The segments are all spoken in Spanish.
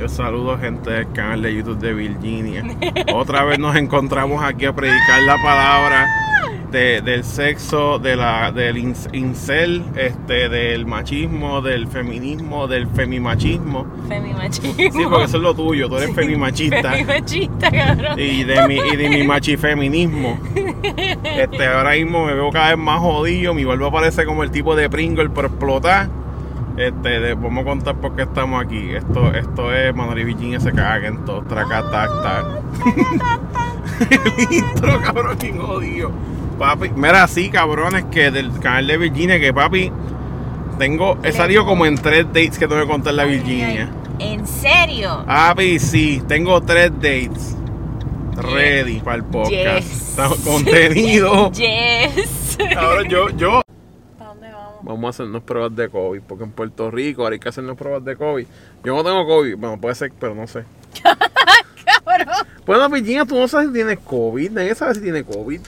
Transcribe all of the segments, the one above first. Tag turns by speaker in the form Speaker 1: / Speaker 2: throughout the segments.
Speaker 1: Yo saludo gente del canal de YouTube de Virginia. Otra vez nos encontramos aquí a predicar la palabra de- del sexo, de la, del in- incel, este, del machismo, del feminismo, del femimachismo.
Speaker 2: Femimachismo.
Speaker 1: Sí, porque eso es lo tuyo, tú eres femimachista.
Speaker 2: Femimachista, cabrón.
Speaker 1: Y de mi, y de mi machifeminismo. Este, ahora mismo me veo cada vez más jodido. Mi barba parece como el tipo de Pringle por explotar. Este, vamos a contar por qué estamos aquí. Esto, esto es Manuel y Virginia se caguen todos. Tracatacta. El intro, cabrón, bien jodido. Papi, mira, sí, cabrones, que del canal de Virginia, que papi, tengo, he salido como en tres dates que tengo que contarle a Virginia.
Speaker 2: ¿En serio?
Speaker 1: Papi, sí, tengo tres dates. Ready para el podcast.
Speaker 2: Yes.
Speaker 1: Contenido.
Speaker 2: Yes.
Speaker 1: Ahora yo, yo.
Speaker 2: ¿Para dónde vamos?
Speaker 1: A hacernos pruebas de COVID, porque en Puerto Rico ahora hay que hacernos pruebas de COVID. Yo no tengo COVID, bueno, puede ser, pero no sé.
Speaker 2: Cabrón.
Speaker 1: Bueno, Virginia, tú no sabes si tienes COVID, nadie sabe si tiene COVID.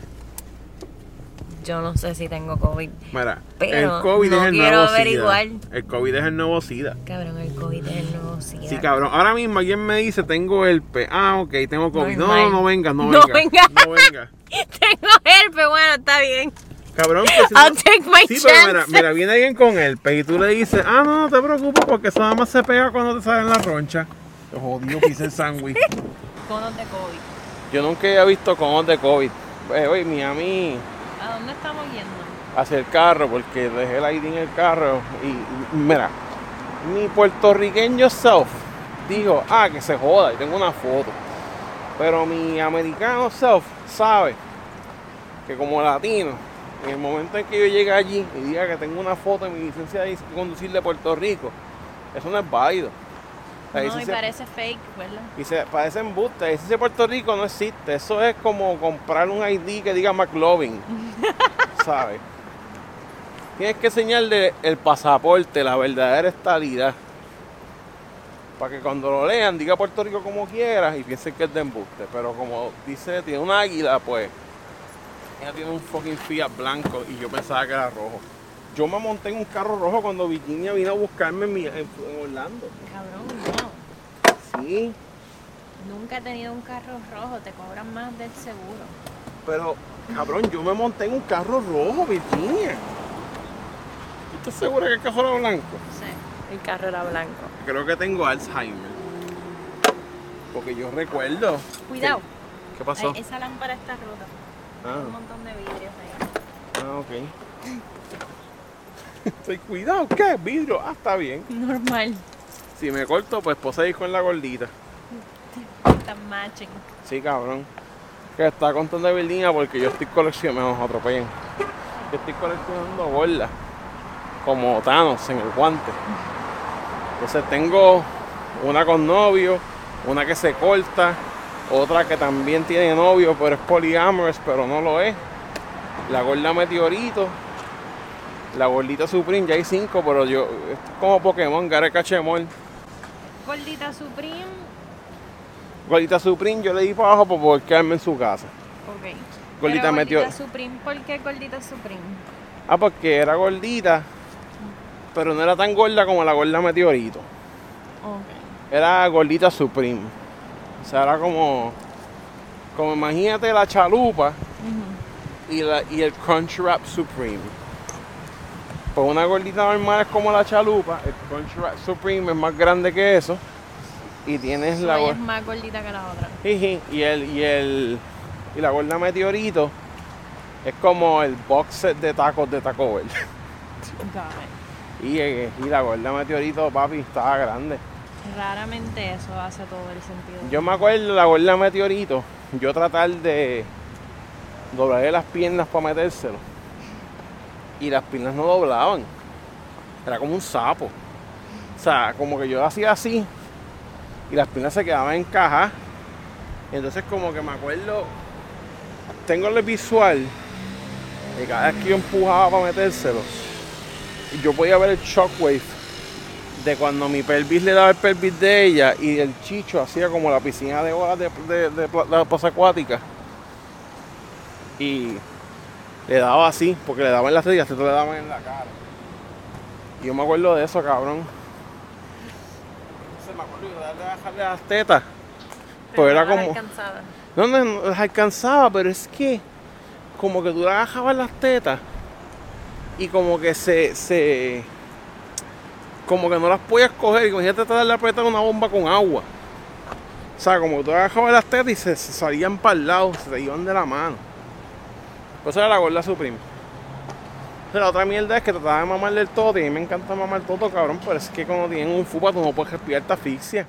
Speaker 2: Yo no sé si tengo COVID.
Speaker 1: Mira,
Speaker 2: Pero
Speaker 1: el COVID
Speaker 2: no
Speaker 1: es el
Speaker 2: quiero
Speaker 1: nuevo
Speaker 2: averiguar.
Speaker 1: SIDA. El COVID es el nuevo SIDA.
Speaker 2: Cabrón, el COVID es el nuevo SIDA.
Speaker 1: Sí, cabrón. Ahora mismo alguien me dice, tengo el P. Ah, ok, tengo COVID. No, no,
Speaker 2: Normal.
Speaker 1: no venga, no
Speaker 2: No
Speaker 1: venga.
Speaker 2: venga.
Speaker 1: No venga.
Speaker 2: Tengo herpes, bueno, está bien.
Speaker 1: Cabrón, que si no-
Speaker 2: I'll take my
Speaker 1: Sí, pero mira, mira, viene alguien con herpes y tú le dices, ah, no, no te preocupes porque eso nada más se pega cuando te sale en la roncha. Te jodido pise el sándwich.
Speaker 2: Conos de COVID.
Speaker 1: Yo nunca había visto conos de COVID. Eh, oye, Miami
Speaker 2: ¿A dónde estamos yendo?
Speaker 1: hacia el carro porque dejé el ID en el carro y, y mira, mi puertorriqueño self dijo, ah, que se joda, y tengo una foto. Pero mi americano self sabe que como latino, en el momento en que yo llegue allí y diga que tengo una foto en mi licencia de conducir de Puerto Rico, eso no es válido. La
Speaker 2: No, y parece fake, ¿verdad?
Speaker 1: y se parece embuste. La licencia de Puerto Rico no existe. Eso es como comprar un ID que diga McLovin. ¿Sabes? Tienes que enseñarle el pasaporte, la verdadera estadidad. Para que cuando lo lean diga Puerto Rico como quieras y piensen que es de embuste. Pero como dice, tiene un águila, pues. Ella tiene un fucking Fiat blanco y yo pensaba que era rojo. Yo me monté en un carro rojo cuando Virginia vino a buscarme en, mi- en- en Orlando.
Speaker 2: Cabrón, no.
Speaker 1: Sí.
Speaker 2: Nunca he tenido un carro rojo, te cobran más del seguro.
Speaker 1: Pero, cabrón, yo me monté en un carro rojo, Virginia. ¿Tú estás segura que el carro era blanco?
Speaker 2: Sí, el carro era blanco.
Speaker 1: Creo que tengo Alzheimer. Porque yo recuerdo.
Speaker 2: Cuidado,
Speaker 1: ¿Qué, qué pasó?
Speaker 2: Ay, esa lámpara está rota.
Speaker 1: Ah,
Speaker 2: Un montón de vidrios ahí.
Speaker 1: ah, ok. Estoy cuidado, ¿qué? Vidrio. Ah, está bien.
Speaker 2: Normal.
Speaker 1: Si me corto, pues poseí con la gordita.
Speaker 2: Están matching.
Speaker 1: Sí, cabrón. Que está contando de Virginia porque yo estoy coleccionando, me atropellan. Yo estoy coleccionando gordas. Como Thanos en el guante. Entonces tengo una con novio, una que se corta, otra que también tiene novio, pero es poliamorous, pero no lo es. La gorda meteorito. La gordita Supreme, ya hay cinco, pero yo, esto es como Pokémon, Gare Cachemol.
Speaker 2: Gordita Supreme.
Speaker 1: Gordita Supreme, yo le di para abajo por poder quedarme en su casa.
Speaker 2: Ok.
Speaker 1: Gordita
Speaker 2: Pero
Speaker 1: Meteor-
Speaker 2: Gordita Supreme, ¿por qué Gordita Supreme?
Speaker 1: Ah, porque era gordita, pero no era tan gorda como la gorda meteorito.
Speaker 2: Ok.
Speaker 1: Era gordita supreme. O sea, era como, como imagínate la chalupa y, la, y el crunch wrap supreme. Pues una gordita normal es como la chalupa, el crunch wrap supreme es más grande que eso. Y tienes la
Speaker 2: Ella
Speaker 1: gor-
Speaker 2: es más gordita que la otra.
Speaker 1: Y el y el y la gorda meteorito es como el box set de tacos de Taco Bell. Y, eh, y la gorda meteorito, papi, estaba grande.
Speaker 2: Raramente eso hace todo el sentido.
Speaker 1: Yo me acuerdo la gorda meteorito, yo tratar de doblarle las piernas para metérselo. Y las piernas no doblaban. Era como un sapo. O sea, como que yo hacía así y las piernas se quedaban encajadas. Entonces como que me acuerdo, tengo el visual de cada vez que yo empujaba para metérselo, yo podía ver el shockwave de cuando mi pelvis le daba el pelvis de ella y el chicho hacía como la piscina de olas de, de, la plaza acuática. Y le daba así, porque le daban en las rodillas, te le daban en la cara. Y yo me acuerdo de eso, cabrón. Entonces me acuerdo de bajarle las tetas. Pues era como.
Speaker 2: alcanzaba.
Speaker 1: No, no, no las alcanzaba, pero es que como que tú le bajabas las tetas y como que se, se como que no las podías coger. Imagínate tratar de apretar una bomba con agua. O sea, como que tú le bajabas las tetas y se, salían para el lado, se te iban de la mano. Pues era la gorda supreme. La otra mierda es que trataba de mamarle el todo. Y a mí me encanta mamar el todo, cabrón. Pero es que cuando tienen un fupa, tú no puedes respirar, te asfixia.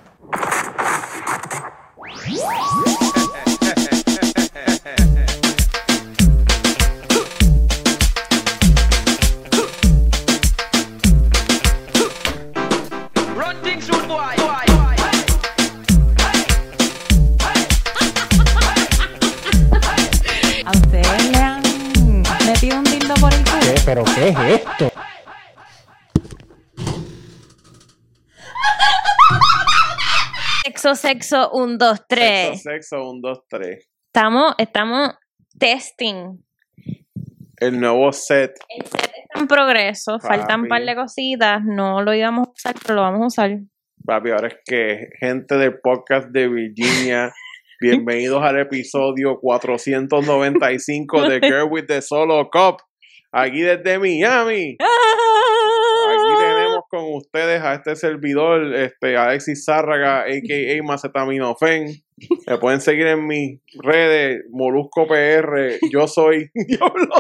Speaker 2: Sexo, sexo, un, dos, tres.
Speaker 1: Sexo, sexo, un, dos, tres.
Speaker 2: Estamos, estamos testing.
Speaker 1: El nuevo set.
Speaker 2: El set está en progreso, faltan un par de cositas. No lo íbamos a usar, pero lo vamos a usar.
Speaker 1: Papi, ahora es que gente del podcast de Virginia, bienvenidos al episodio 495 de Girl with the Solo Cup. Aquí desde Miami. Con ustedes a este servidor, este Alexis Zárraga, a.k.a. Macetaminofen. Me pueden seguir en mis redes, Molusco PR. Yo soy Diablo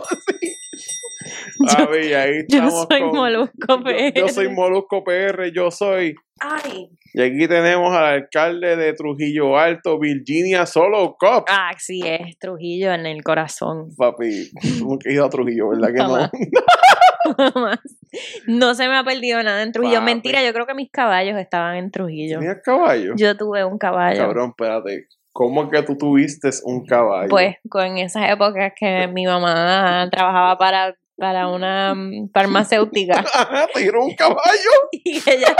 Speaker 1: ahí
Speaker 2: Yo soy
Speaker 1: con-
Speaker 2: Molusco
Speaker 1: Yo,
Speaker 2: PR.
Speaker 1: yo soy Molusco PR, yo soy.
Speaker 2: Ay.
Speaker 1: Y aquí tenemos al alcalde de Trujillo Alto, Virginia Solo Cop.
Speaker 2: Ah, sí, es Trujillo en el corazón.
Speaker 1: Papi, nunca he ido a Trujillo, ¿verdad que no?
Speaker 2: No se me ha perdido nada en Trujillo.
Speaker 1: Papi.
Speaker 2: Mentira, yo creo que mis caballos estaban en Trujillo.
Speaker 1: ¿Tenías caballo?
Speaker 2: Yo tuve un caballo.
Speaker 1: Cabrón, espérate. ¿Cómo que tú tuviste un caballo?
Speaker 2: Pues con esas épocas que mi mamá trabajaba para, para una mm, farmacéutica
Speaker 1: Ajá, te dieron un caballo.
Speaker 2: y ella,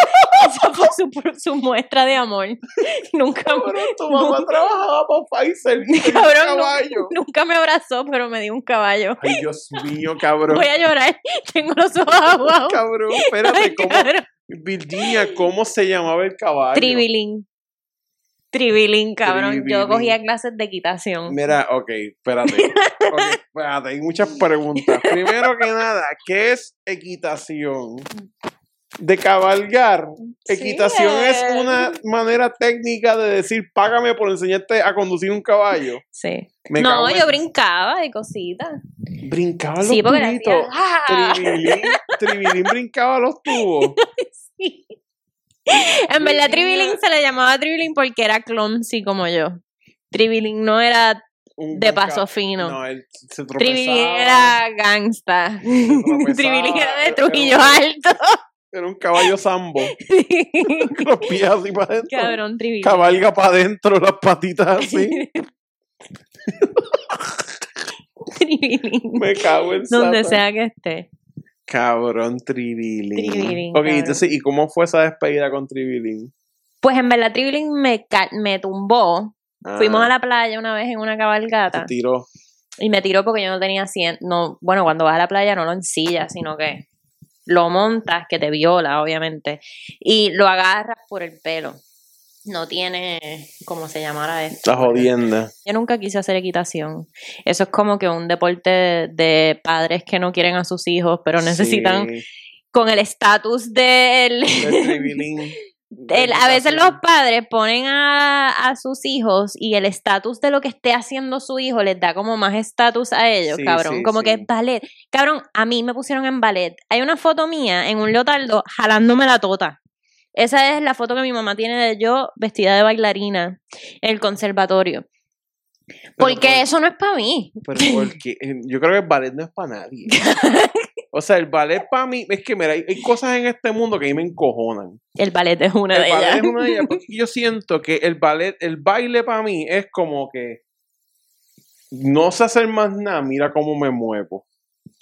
Speaker 2: esa fue su, su muestra de amor. Nunca,
Speaker 1: Cabrón, tu mamá trabajaba para Pfizer.
Speaker 2: Cabrón,
Speaker 1: caballo.
Speaker 2: nunca me abrazó, pero me dio un caballo.
Speaker 1: Ay, Dios mío, cabrón.
Speaker 2: Voy a llorar, tengo los ojos aguados.
Speaker 1: Cabrón, espérate,
Speaker 2: Ay,
Speaker 1: ¿cómo?
Speaker 2: cabrón.
Speaker 1: Virginia, ¿cómo se llamaba el caballo?
Speaker 2: Tribilín. Tribilín, cabrón. Yo cogía clases de equitación.
Speaker 1: Mira, ok, espérate. Ok, espérate, hay muchas preguntas. Primero que nada, ¿qué es equitación? De cabalgar.
Speaker 2: Sí,
Speaker 1: Equitación es
Speaker 2: eh.
Speaker 1: una manera técnica de decir, págame por enseñarte a conducir un caballo.
Speaker 2: Sí.
Speaker 1: Me
Speaker 2: no,
Speaker 1: en-
Speaker 2: yo brincaba y cositas.
Speaker 1: Brincaba los
Speaker 2: Sí,
Speaker 1: tubitos.
Speaker 2: ¡ah!
Speaker 1: Tribilín, Tribilín brincaba los tubos.
Speaker 2: Sí. En verdad, Tribilín se le llamaba Tribilín porque era clumsy como yo. Tribilín no era
Speaker 1: Un
Speaker 2: de paso fino.
Speaker 1: No, él se.
Speaker 2: Tribilín era gangsta. Tribilín era de
Speaker 1: era-
Speaker 2: Trujillo Alto.
Speaker 1: Era un caballo sambo. Con los pies así para adentro.
Speaker 2: Cabrón, Tribilín.
Speaker 1: Cabalga para adentro, las patitas así.
Speaker 2: Tribilín.
Speaker 1: Me cago en
Speaker 2: Donde sea que esté.
Speaker 1: Cabrón, Tribilín.
Speaker 2: Tribilín,
Speaker 1: Ok,
Speaker 2: cabrón.
Speaker 1: entonces, ¿y cómo fue esa despedida con Tribilín?
Speaker 2: Pues en verdad, Tribilín me, me tumbó.
Speaker 1: Ah,
Speaker 2: Fuimos a la playa una vez en una cabalgata.
Speaker 1: Te tiró.
Speaker 2: Y me tiró porque yo no tenía cien, no, bueno, cuando vas a la playa no lo ensillas, sino que lo montas, que te viola, obviamente, y lo agarras por el pelo. No tiene, ¿cómo se llamara esto?
Speaker 1: La jodienda.
Speaker 2: Yo nunca quise hacer equitación. Eso es como que un deporte de, padres que no quieren a sus hijos, pero necesitan,
Speaker 1: Sí,
Speaker 2: con el estatus del... El- a veces los padres ponen a, a sus hijos y el estatus de lo que esté haciendo su hijo les da como más estatus a ellos,
Speaker 1: Sí,
Speaker 2: cabrón.
Speaker 1: sí,
Speaker 2: como
Speaker 1: sí.
Speaker 2: que es ballet. Cabrón, a mí me pusieron en ballet. Hay una foto mía en un leotardo jalándome la tota. Esa es la foto que mi mamá tiene de yo vestida de bailarina en el conservatorio. Porque
Speaker 1: por-
Speaker 2: eso no es para mí.
Speaker 1: Pero porque yo creo que el ballet no es para nadie. O sea, el ballet para mí, es que mira, hay, hay cosas en este mundo que a mí me encojonan.
Speaker 2: El ballet es una
Speaker 1: El
Speaker 2: de
Speaker 1: ballet
Speaker 2: ellas.
Speaker 1: es una de ellas, porque yo siento que el ballet, el baile para mí es como que no sé hacer más nada, mira cómo me muevo.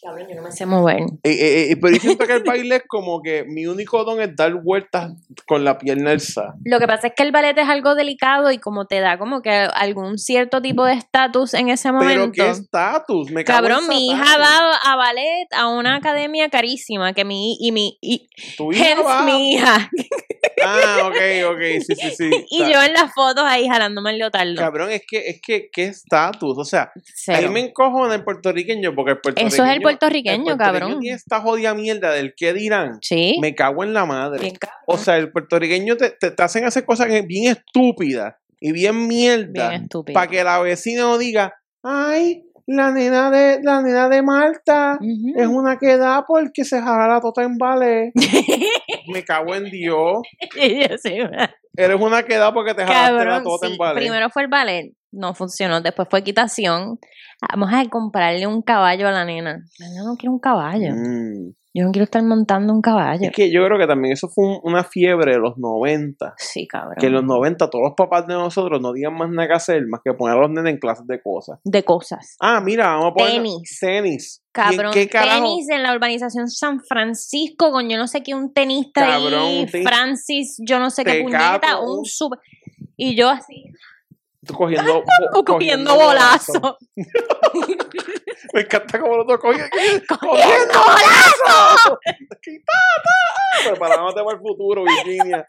Speaker 2: Cabrón, yo no me sé mover.
Speaker 1: Eh, eh, eh, pero yo siento que el baile es como que mi único don es dar vueltas con la pierna alzada.
Speaker 2: Lo que pasa es que el ballet es algo delicado y como te da como que algún cierto tipo de estatus en ese momento.
Speaker 1: Pero qué estatus, me cago en
Speaker 2: Cabrón, mi hija va a ballet a una academia carísima que mi y mi y
Speaker 1: Tu hija va-
Speaker 2: mi hija.
Speaker 1: Ah, ok, ok, sí, sí, sí.
Speaker 2: Y yo en las fotos ahí jalándome el leotardo.
Speaker 1: Cabrón, es que, es que, ¿qué estatus? O sea,
Speaker 2: Cero.
Speaker 1: ahí me encojo el puertorriqueño porque el puertorriqueño.
Speaker 2: Eso es el puertorriqueño,
Speaker 1: el
Speaker 2: cabrón.
Speaker 1: tiene esta jodida mierda del qué dirán.
Speaker 2: Sí.
Speaker 1: Me cago en la madre. O sea, el puertorriqueño te, te, te hacen hacer cosas bien estúpidas y bien mierda.
Speaker 2: Bien estúpido.
Speaker 1: Para que la vecina no diga, ay, la nena de, la nena de Marta es una que da porque se jala la tota en ballet. Me cago en Dios.
Speaker 2: Sí,
Speaker 1: Eres una que da porque te jalaste la tota
Speaker 2: sí.
Speaker 1: en ballet.
Speaker 2: Primero fue el ballet, no funcionó. Después fue equitación. Vamos a comprarle un caballo a la nena. La nena no quiere un caballo.
Speaker 1: Mm.
Speaker 2: Yo no quiero estar montando un caballo.
Speaker 1: Es que yo creo que también eso fue un- una fiebre de los 90.
Speaker 2: Sí, cabrón.
Speaker 1: Que en los 90 todos los papás de nosotros no digan más nada que hacer más que poner a los nenes en clases de cosas.
Speaker 2: De cosas.
Speaker 1: Ah, mira, vamos a poner
Speaker 2: Tenis.
Speaker 1: tenis. ¿Y en
Speaker 2: Cabrón,
Speaker 1: qué
Speaker 2: tenis en la urbanización San Francisco, con yo no sé qué, un tenista
Speaker 1: Cabrón,
Speaker 2: ahí,
Speaker 1: tenis-
Speaker 2: Francis, yo no sé qué
Speaker 1: Tecato,
Speaker 2: puñeta,
Speaker 1: un-
Speaker 2: super... Y yo así,
Speaker 1: cogiendo,
Speaker 2: o cogiendo bolazo.
Speaker 1: Me encanta como lo otro cogiendo,
Speaker 2: ¡Cogiendo bolazo!
Speaker 1: Preparándote para el futuro, Virginia.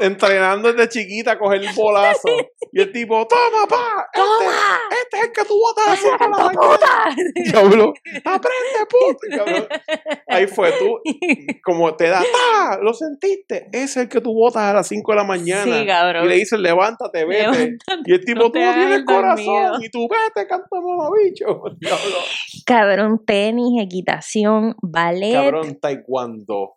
Speaker 1: Entrenando desde chiquita a coger el bolazo. Y el tipo, toma, pa. Este,
Speaker 2: ¡Toma!
Speaker 1: este es el que tú botas así con la
Speaker 2: ¡Hijo de
Speaker 1: mañana".
Speaker 2: puta!
Speaker 1: Diablo, aprende. Cabrón. Ahí fue tú, como te da, ¡ta! ¿Lo sentiste? Ese es el que tú botas a las 5 de la mañana.
Speaker 2: Sí, cabrón.
Speaker 1: Y le dices, levántate, vete.
Speaker 2: Levántate,
Speaker 1: y el tipo,
Speaker 2: no
Speaker 1: tú no tienes
Speaker 2: el
Speaker 1: corazón.
Speaker 2: dormido.
Speaker 1: Y tú, vete, canta mamabicho. Diablo.
Speaker 2: Cabrón, tenis, equitación, ballet.
Speaker 1: Cabrón, taekwondo.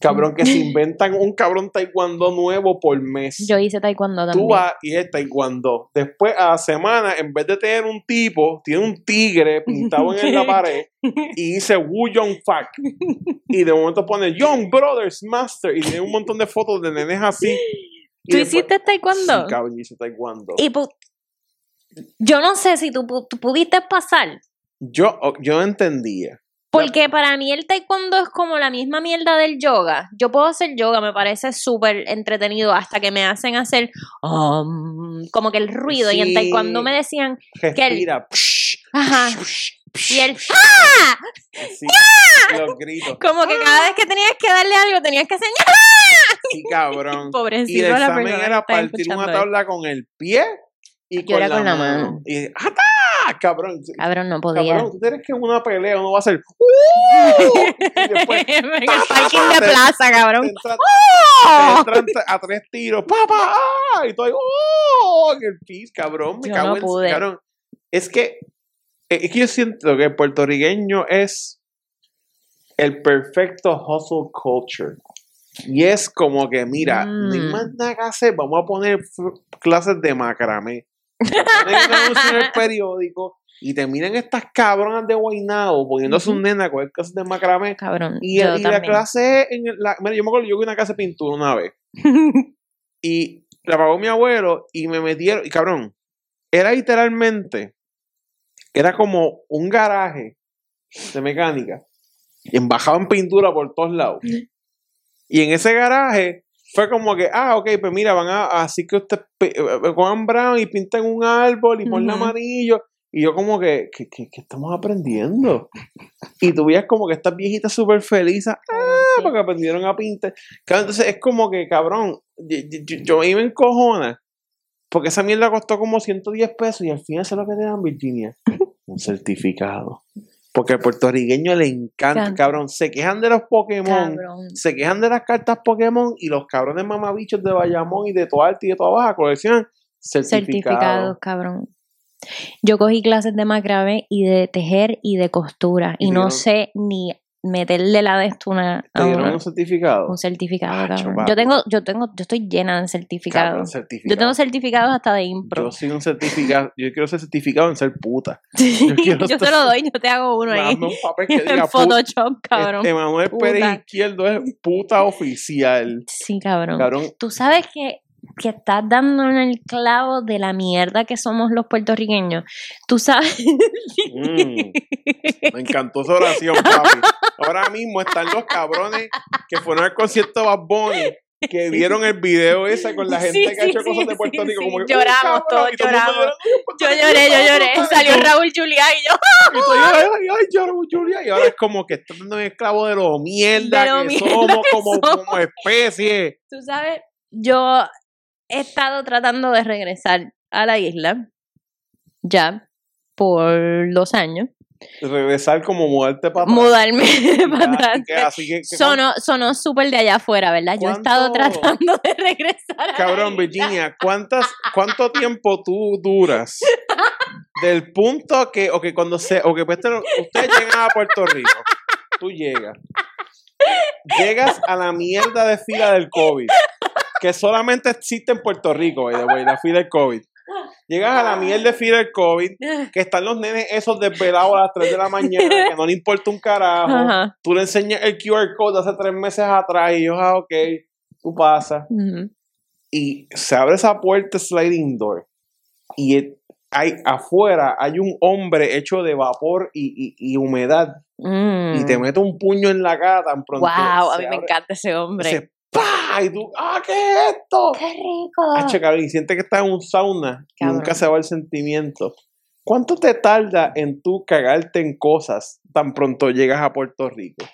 Speaker 1: Cabrón, que se inventan un cabrón taekwondo nuevo por mes.
Speaker 2: Yo hice taekwondo también.
Speaker 1: Tú vas y es taekwondo. Después, a la semana, en vez de tener un tipo, tiene un tigre pintado en la pared y dice Wu Young Fak. Y de momento pone Young Brothers Master y tiene un montón de fotos de nenes así. Y
Speaker 2: ¿Tú
Speaker 1: después-
Speaker 2: hiciste taekwondo?
Speaker 1: Sí, cabrón, yo hice taekwondo.
Speaker 2: Y yo no sé si tú, tú pudiste pasar.
Speaker 1: Yo, yo no entendía.
Speaker 2: Porque para mí el taekwondo es como la misma mierda del yoga. Yo puedo hacer yoga, me parece súper entretenido hasta que me hacen hacer um, como que el ruido. Y en taekwondo me decían,
Speaker 1: Respira. psh,
Speaker 2: ajá, y el ¡ah!
Speaker 1: sí, los gritos.
Speaker 2: Como que cada vez que tenías que darle algo tenías que hacer
Speaker 1: Sí, cabrón.
Speaker 2: Pobrecito
Speaker 1: Y el
Speaker 2: la
Speaker 1: examen
Speaker 2: que
Speaker 1: era partir una tabla con el pie y con,
Speaker 2: era
Speaker 1: la,
Speaker 2: con la
Speaker 1: mano.
Speaker 2: mano.
Speaker 1: Y ¡ata! Cabrón.
Speaker 2: Cabrón, no podía.
Speaker 1: Cabrón, tú tienes que en una pelea uno va a hacer ¡Uh! y después
Speaker 2: en el parking de plaza,
Speaker 1: te
Speaker 2: cabrón.
Speaker 1: entran,
Speaker 2: ¡Oh!
Speaker 1: te entran a tres tiros, papá, ¡ah! y todo ahí, ¡oh! en el piso, cabrón, me
Speaker 2: Yo
Speaker 1: cago
Speaker 2: no
Speaker 1: en
Speaker 2: pude.
Speaker 1: cabrón. Es que es que yo siento que el puertorriqueño es el perfecto hustle culture. Y es como que, mira,
Speaker 2: Mm.
Speaker 1: más nada que hacer, vamos a poner clases de macramé. Un en el periódico y te miran estas cabronas de Guaynabo poniendo a sus
Speaker 2: Ujú.
Speaker 1: nenas a coger clases de macramé.
Speaker 2: Cabrón,
Speaker 1: Y,
Speaker 2: yo
Speaker 1: y la clase en el- la, mira, yo me acuerdo, yo vi una clase de pintura una vez y la pagó mi abuelo y me metieron, y cabrón, era literalmente, era como un garaje de mecánica, y embajado en pintura por todos lados. Y en ese garaje fue como que, ah, ok, pues mira, van a, así que usted pe- eh, cojan brown y pintan un árbol y ponle
Speaker 2: Ujú.
Speaker 1: amarillo. Y yo como que, ¿qué, qué, qué estamos aprendiendo? Y tú veías como que estas viejitas súper felices, ah, porque aprendieron a pintar. Claro, entonces es como que, cabrón, yo, yo, yo ahí me encojona. Porque esa mierda costó como 110 pesos y al final es lo que te dan, Virginia. Un certificado. Porque al puertorriqueño le encanta, cabrón. Se quejan de los Pokémon,
Speaker 2: Cabrón.
Speaker 1: se quejan de las cartas Pokémon y los cabrones mamabichos de Bayamón y de Toalta y de toda baja coleccionan certificados.
Speaker 2: Certificados, cabrón. Yo cogí clases de macramé y de tejer y de costura.
Speaker 1: Y
Speaker 2: Y no sé ni meterle la de esto una,
Speaker 1: ¿Te
Speaker 2: a
Speaker 1: dieron
Speaker 2: una-
Speaker 1: un certificado?
Speaker 2: un certificado,
Speaker 1: papi.
Speaker 2: Yo tengo, yo tengo, yo estoy llena de
Speaker 1: Cabrón,
Speaker 2: certificados.
Speaker 1: certificado.
Speaker 2: Yo tengo certificados hasta de impro.
Speaker 1: Yo soy un certificado. Yo quiero ser certificado en ser puta.
Speaker 2: yo
Speaker 1: quiero
Speaker 2: te
Speaker 1: estar-
Speaker 2: lo doy, yo te hago uno ahí.
Speaker 1: Un papel que diga
Speaker 2: En. Photoshop, cabrón.
Speaker 1: Este Manuel Pérez. Izquierdo es puta oficial.
Speaker 2: Sí, cabrón.
Speaker 1: Cabrón,
Speaker 2: Tú sabes que, que estás dando en el clavo de la mierda que somos los puertorriqueños. Tú sabes.
Speaker 1: Mm. me encantó esa oración, papi. Ahora mismo están los cabrones que fueron al concierto de Bad Bunny que vieron el video ese con la gente
Speaker 2: Sí,
Speaker 1: que ha
Speaker 2: sí,
Speaker 1: hecho cosas de Puerto Rico.
Speaker 2: sí.
Speaker 1: Como que,
Speaker 2: Lloramos todos,
Speaker 1: todo el
Speaker 2: lloramos.
Speaker 1: llorando, "Ay, Puerto
Speaker 2: Yo lloré, yo lloré.
Speaker 1: Rico".
Speaker 2: Salió Raúl Juliá y yo.
Speaker 1: Y tú, ay, ay, ay, lloro, Julia. Y ahora es como que están dando esclavo de lo mierda
Speaker 2: De lo
Speaker 1: que
Speaker 2: mierda
Speaker 1: somos
Speaker 2: que
Speaker 1: como,
Speaker 2: somos.
Speaker 1: como especie.
Speaker 2: Tú sabes, yo he estado tratando de regresar a la isla ya por dos años.
Speaker 1: Regresar como mudarte para atrás.
Speaker 2: Mudarme para atrás.
Speaker 1: que- así que- que-
Speaker 2: Sonó, sonó súper de allá afuera, ¿verdad? Yo he estado
Speaker 1: ¿Cuánto-
Speaker 2: tratando de regresar. a la
Speaker 1: Cabrón,
Speaker 2: isla.
Speaker 1: Virginia, ¿cuántas, ¿cuánto tiempo tú duras del punto que, o que cuando se, o que pues, te- ustedes llegan a Puerto Rico, tú llegas, llegas a la mierda de fila del COVID, que solamente existe en Puerto Rico, by the way, la fila del COVID. Llegas a la mierda de fila del COVID, que están los nenes esos desvelados a las 3 de la mañana, que no le importa un carajo.
Speaker 2: Ajá.
Speaker 1: Tú le enseñas el QR code de hace tres meses atrás y ellos, ah, ok, tú pasas
Speaker 2: Ujú.
Speaker 1: y se abre esa puerta sliding door y hay afuera hay un hombre hecho de vapor y, y- y humedad y te
Speaker 2: Mm.
Speaker 1: mete un puño en la cara tan pronto
Speaker 2: Wow, a mí me encanta ese hombre.
Speaker 1: ¡Pah! y tú ¡ah qué es esto!
Speaker 2: ¡Qué rico!
Speaker 1: Cabrón, y sientes que estás en un sauna y nunca se va el sentimiento ¿cuánto te tarda en tú cagarte en cosas tan pronto llegas a Puerto Rico?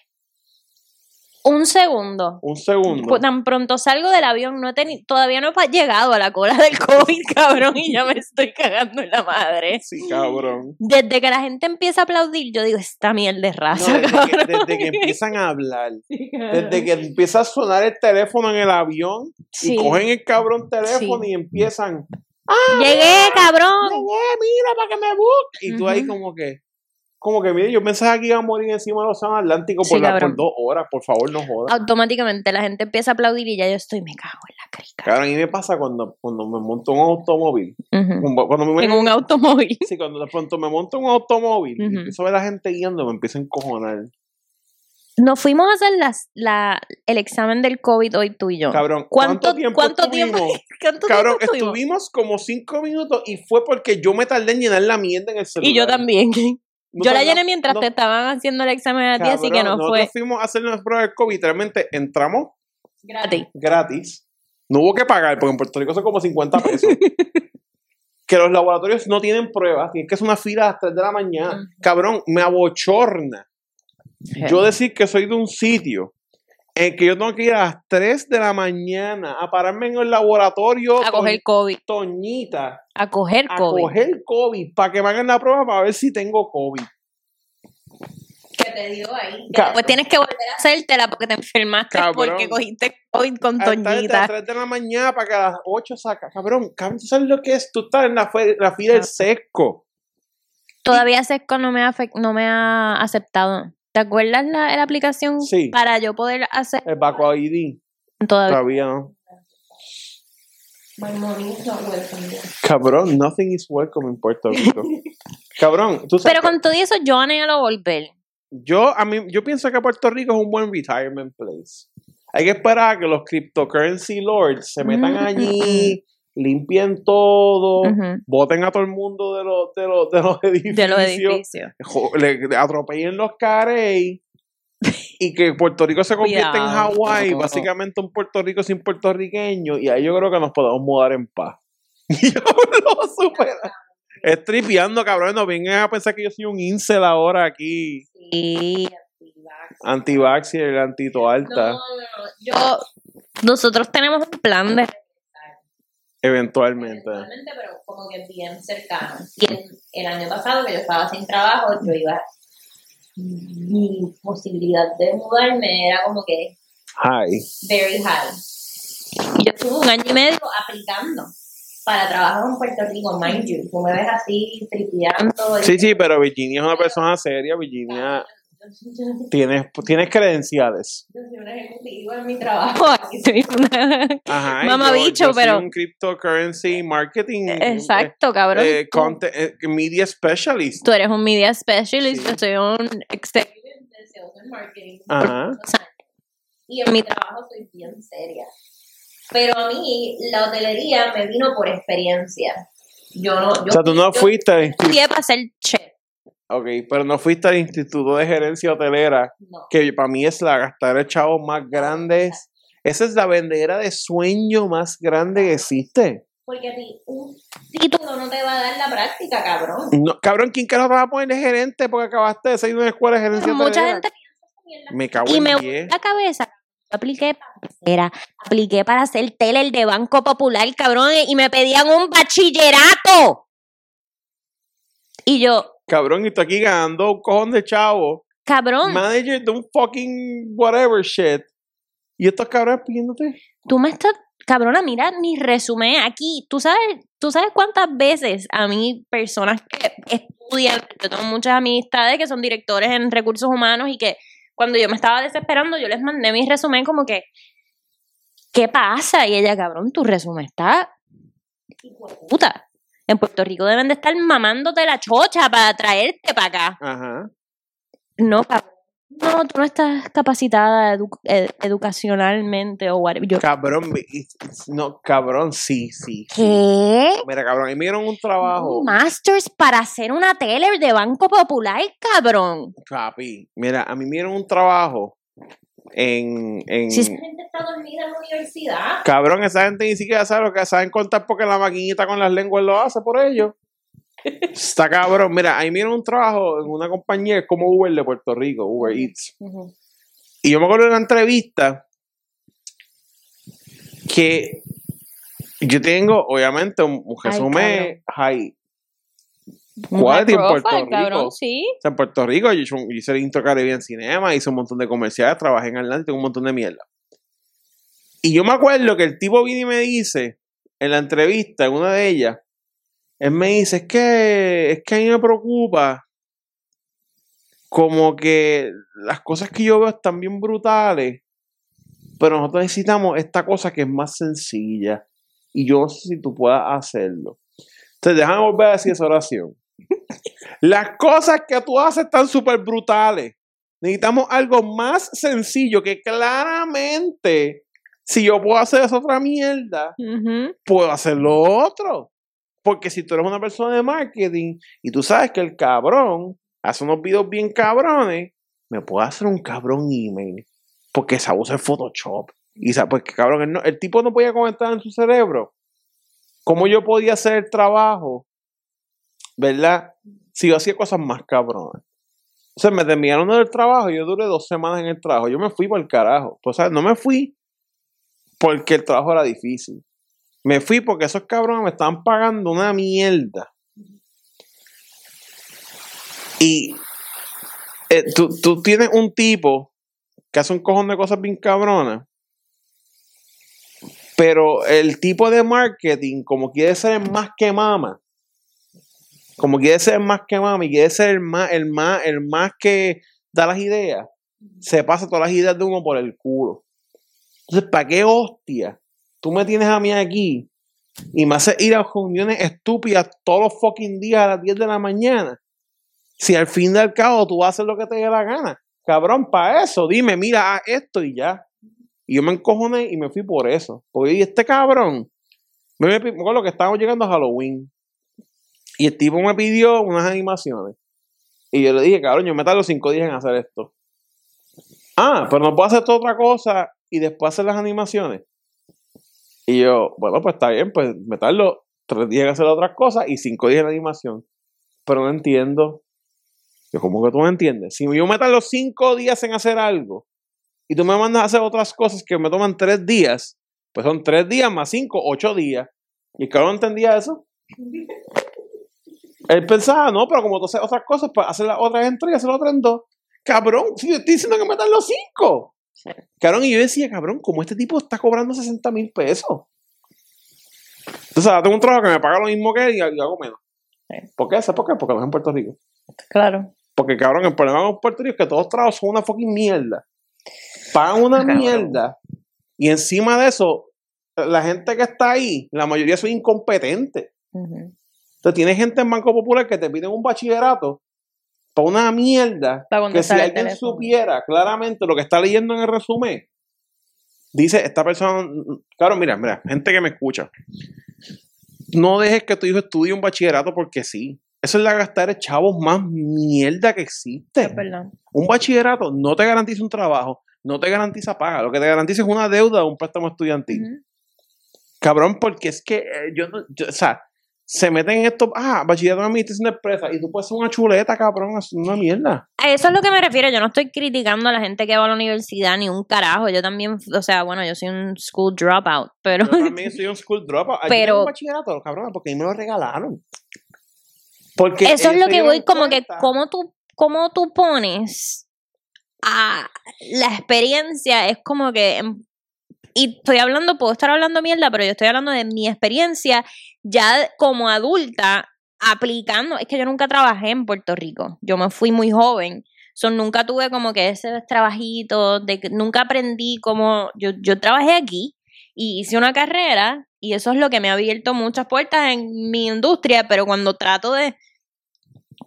Speaker 2: Un segundo.
Speaker 1: un segundo
Speaker 2: tan pronto salgo del avión, no he todavía no he llegado a la cola del COVID, cabrón, y ya me estoy cagando en la madre.
Speaker 1: sí cabrón
Speaker 2: Desde que la gente empieza a aplaudir, yo digo, esta mierda es
Speaker 1: No,
Speaker 2: raza,
Speaker 1: desde, que,
Speaker 2: cabrón.
Speaker 1: desde que empiezan a hablar Desde que empieza a sonar el teléfono en el avión
Speaker 2: Sí.
Speaker 1: y cogen el cabrón teléfono
Speaker 2: Sí.
Speaker 1: y empiezan.
Speaker 2: Llegué, cabrón.
Speaker 1: Llegué, mira, para que me busque. Y tú ahí como que, como que, mire, yo pensaba que iba a morir encima del océano Atlántico por,
Speaker 2: Sí,
Speaker 1: la- por dos horas, por favor, no jodas.
Speaker 2: Automáticamente la gente empieza a aplaudir y ya yo estoy, me cago en la crica.
Speaker 1: Cabrón, a mí me pasa cuando, cuando me monto un automóvil. Cuando me,
Speaker 2: En un automóvil.
Speaker 1: sí, cuando de pronto me monto un automóvil y empiezo a ver a la gente guiando, me empiezo a encojonar.
Speaker 2: Nos fuimos a hacer las, la, el examen del COVID hoy tú y yo.
Speaker 1: Cabrón,
Speaker 2: ¿Cuánto,
Speaker 1: ¿cuánto tiempo
Speaker 2: cuánto tiempo, cuánto
Speaker 1: Cabrón,
Speaker 2: tiempo estuvimos?
Speaker 1: estuvimos como cinco minutos y fue porque yo me tardé en llenar la mierda en el celular.
Speaker 2: Y yo también. Yo la llené mientras
Speaker 1: no-
Speaker 2: te estaban haciendo el examen a ti, así que no
Speaker 1: nosotros
Speaker 2: fue
Speaker 1: fuimos a hacer las pruebas de COVID, literalmente entramos
Speaker 2: gratis.
Speaker 1: gratis. No hubo que pagar, porque en Puerto Rico son como 50 pesos. que los laboratorios no tienen pruebas, tienes que hacer una fila a las 3 de la mañana. Cabrón, me abochorna. Yo decir que soy de un sitio en que yo tengo que ir a las 3 de la mañana a pararme en el laboratorio
Speaker 2: a coger COVID.
Speaker 1: Toñita
Speaker 2: A coger
Speaker 1: a
Speaker 2: COVID.
Speaker 1: coger COVID para que me hagan la prueba para ver si tengo COVID.
Speaker 2: Que te dio ahí.
Speaker 1: Cabrón.
Speaker 2: Pues tienes que volver a hacértela porque te enfermaste
Speaker 1: Cabrón.
Speaker 2: porque cogiste COVID con
Speaker 1: Hasta desde las
Speaker 2: Toñita.
Speaker 1: 3 de la mañana para que a las 8 saca. Cabrón, cabrón, ¿tú sabes lo que es? Tú estás en la, la fila del sesco.
Speaker 2: Todavía Sesco no me ha, afec- no me ha aceptado. ¿Te acuerdas la, la aplicación
Speaker 1: Sí.
Speaker 2: para yo poder hacer?
Speaker 1: El Baco ID.
Speaker 2: Todavía.
Speaker 1: Todavía no. Cabrón, nothing is welcome en Puerto Rico. Cabrón, tú sabes
Speaker 2: Pero con todo eso yo anhelo volver.
Speaker 1: Yo, a mí, yo pienso que Puerto Rico es un buen retirement place. Hay que esperar a que los cryptocurrency lords se metan
Speaker 2: Mm,
Speaker 1: allí, limpien todo,
Speaker 2: Ujú.
Speaker 1: voten a todo el mundo de los, de los, de los edificios,
Speaker 2: De los edificios.
Speaker 1: jo- le, le atropellen los carey y que Puerto Rico se convierta en. Hawái, básicamente un Puerto Rico sin puertorriqueños, y ahí yo creo que nos podemos mudar en paz. Y yo lo supera. Es tripeando, cabrón. No vengan a pensar que yo soy un incel ahora aquí.
Speaker 2: Sí.
Speaker 1: Anti-vax y el
Speaker 2: No,
Speaker 1: antito alta.
Speaker 2: no, no. Yo, nosotros tenemos un plan de
Speaker 1: Eventualmente.
Speaker 2: Eventualmente, pero como que bien cercano. Y el, el año pasado, que yo estaba sin trabajo, yo iba. Mi posibilidad de mudarme era como que
Speaker 1: Hi.
Speaker 2: very high. Y yo estuve un año y medio aplicando para trabajar en Puerto Rico, mind you. Tú me ves así, tripeando.
Speaker 1: Sí, sí, pero Virginia es una persona seria. Virginia tienes, tienes credenciales.
Speaker 2: yo soy una ejecutiva en mi trabajo. Aquí soy una.
Speaker 1: Ajá.
Speaker 2: Mamabicho,
Speaker 1: yo- yo soy
Speaker 2: pero-
Speaker 1: un cryptocurrency marketing.
Speaker 2: Exacto, cabrón.
Speaker 1: eh, content- eh, media specialist.
Speaker 2: Tú eres un media specialist,
Speaker 1: Sí.
Speaker 2: yo soy un executive de sales and marketing.
Speaker 1: Ajá.
Speaker 2: muchos años. Y en mi trabajo soy bien seria. Pero a mí la hotelería me vino por experiencia. Yo no. Yo,
Speaker 1: O sea, tú no
Speaker 2: yo
Speaker 1: fuiste
Speaker 2: estudié para ser chef.
Speaker 1: Ok, pero no fuiste al Instituto de Gerencia Hotelera,
Speaker 2: No.
Speaker 1: que para mí es la gastar de chavos más grandes Esa es la vendedera de sueño más grande que existe.
Speaker 2: Porque a ti un título no te va a dar la práctica, cabrón.
Speaker 1: No, cabrón, ¿quién que lo va a poner de gerente porque acabaste de salir de una escuela de gerencia?
Speaker 2: Mucha
Speaker 1: hotelera?
Speaker 2: gente.
Speaker 1: Me cago
Speaker 2: y
Speaker 1: en
Speaker 2: me
Speaker 1: 10.
Speaker 2: la cabeza. Yo apliqué para apliqué para ser teller de Banco Popular, cabrón, y me pedían un bachillerato. Y yo,
Speaker 1: Cabrón, y tú aquí ganando un cojón de chavo.
Speaker 2: cabrón,
Speaker 1: Manager de un fucking whatever shit. Y estos cabrones pidiéndote.
Speaker 2: tú me estás, cabrona, mira mi resumen aquí. Tú sabes, tú sabes cuántas veces a mí, personas que estudian, yo tengo muchas amistades que son directores en recursos humanos y que cuando yo me estaba desesperando, yo les mandé mi resumen como que, ¿qué pasa? Y ella, cabrón, tu resumen está puta. En Puerto Rico deben de estar mamándote la chocha para traerte para acá.
Speaker 1: Ajá.
Speaker 2: No, cabrón. No, tú no estás capacitada edu- ed- educacionalmente o whatever. Yo,
Speaker 1: Cabrón, no, cabrón, sí, sí.
Speaker 2: ¿Qué?
Speaker 1: Mira, cabrón, ahí me dieron un trabajo.
Speaker 2: Un Masters para hacer una teller de Banco Popular, cabrón.
Speaker 1: Papi, mira, a mí me dieron un trabajo en. en
Speaker 2: Si esa gente está dormida en la universidad.
Speaker 1: Cabrón, esa gente ni siquiera sabe lo que saben contar porque la maquinita con las lenguas lo hace por ellos. Está cabrón. Mira, ahí me dieron un trabajo en una compañía como Uber de Puerto Rico, Uber Eats. Y yo me acuerdo de una entrevista que yo tengo, obviamente, un, resumen high. Quality en Puerto Rico.
Speaker 2: cabrón, sí.
Speaker 1: O sea, en Puerto Rico yo hice, hice el Intro Caribbean Cinema, hice un montón de comerciales, trabajé en Atlanta, tengo un montón de mierda. Y yo me acuerdo que el tipo viene y me dice, en la entrevista, en una de ellas, él me dice, es que, es que a mí me preocupa como que las cosas que yo veo están bien brutales, pero nosotros necesitamos esta cosa que es más sencilla. Y yo no sé si tú puedas hacerlo. Entonces, déjame volver a decir esa oración. Las cosas que tú haces están súper brutales. Necesitamos algo más sencillo que claramente, si yo puedo hacer esa otra mierda, puedo hacer lo otro. Porque si tú eres una persona de marketing y tú sabes que el cabrón hace unos videos bien cabrones, me puede hacer un cabrón email. Porque sabe usar Photoshop. Y sabe, pues cabrón, no- el tipo no podía comentar en su cerebro cómo yo podía hacer el trabajo, ¿verdad? Si yo hacía cosas más cabronas. O sea, me terminaron del trabajo yo duré dos semanas en el trabajo. Yo me fui por el carajo. Pues, ¿sabes? No me fui porque el trabajo era difícil. Me fui porque esos cabrones me estaban pagando una mierda. Y eh, tú, tú tienes un tipo que hace un cojón de cosas bien cabronas. Pero el tipo de marketing, como quiere ser el más que mama, como quiere ser el más que mama y quiere ser el más, el más, el más que da las ideas, se pasa todas las ideas de uno por el culo. Entonces, ¿para qué hostia? Tú me tienes a mí aquí y me haces ir a reuniones estúpidas todos los fucking días a las 10 de la mañana. Si al fin y al cabo tú haces lo que te dé la gana. Cabrón, para eso, dime, mira, haz esto y ya. Y yo me encojoné y me fui por eso. Porque este cabrón, me acuerdo que estábamos llegando a Halloween. Y el tipo me pidió unas animaciones. Y yo le dije, cabrón, yo me tardo cinco días en hacer esto. Ah, pero no puedo hacer toda otra cosa y después hacer las animaciones. Y yo, bueno, pues está bien, pues me tardo tres días en hacer otras cosas y cinco días en animación. Pero no entiendo. Yo, ¿cómo que tú no entiendes? Si yo me tardo cinco días en hacer algo y tú me mandas a hacer otras cosas que me toman tres días, pues son tres días más cinco, ocho días. Y el cabrón no entendía eso. Él pensaba, no, pero como tú haces otras cosas, pues hacer las otras en tres y hacer las otras en dos. Cabrón, si yo estoy diciendo que me tardo cinco.
Speaker 2: Sí.
Speaker 1: Cabrón, y yo decía, cabrón, como este tipo está cobrando 60 mil pesos. Entonces, ahora tengo un trabajo que me paga lo mismo que él y hago menos.
Speaker 2: Sí.
Speaker 1: ¿Por qué? ¿Sabes por qué? Porque lo es en Puerto Rico.
Speaker 2: Claro.
Speaker 1: Porque, cabrón, el problema con Puerto Rico es que todos los trabajos son una fucking mierda. Pagan una
Speaker 2: Cabrón.
Speaker 1: mierda. Y encima de eso, la gente que está ahí, la mayoría son incompetentes.
Speaker 2: Ujú.
Speaker 1: Entonces, tienes gente en Banco Popular que te piden un bachillerato para una mierda
Speaker 2: Para
Speaker 1: que si alguien
Speaker 2: teléfono.
Speaker 1: supiera claramente lo que está leyendo en el resumen, dice, esta persona, claro, mira, mira, gente que me escucha, no dejes que tu hijo estudie un bachillerato porque sí. Eso es la gastar de chavos más mierda que existe. Un bachillerato no te garantiza un trabajo, no te garantiza paga. Lo que te garantiza es una deuda de un préstamo estudiantil. Cabrón, porque es que eh, yo no, yo- o sea, se meten en esto, ah, bachillerato en administración de empresas, y tú puedes ser una chuleta, cabrón, es una mierda.
Speaker 2: A eso es lo que me refiero. Yo no estoy criticando a la gente que va a la universidad ni un carajo. Yo también, o sea, bueno, yo soy un school dropout, pero
Speaker 1: Yo también soy un school dropout. Yo
Speaker 2: Pero-
Speaker 1: tengo un bachillerato, cabrón, porque a mí me lo regalaron. Porque
Speaker 2: eso es lo que voy, como que, cómo tú, cómo tú pones a la experiencia, es como que, em, y estoy hablando, puedo estar hablando mierda, pero yo estoy hablando de mi experiencia ya como adulta aplicando, es que yo nunca trabajé en Puerto Rico, yo me fui muy joven, so, nunca tuve como que ese trabajito, de que nunca aprendí como, yo, yo trabajé aquí y hice una carrera y eso es lo que me ha abierto muchas puertas en mi industria, pero cuando trato de,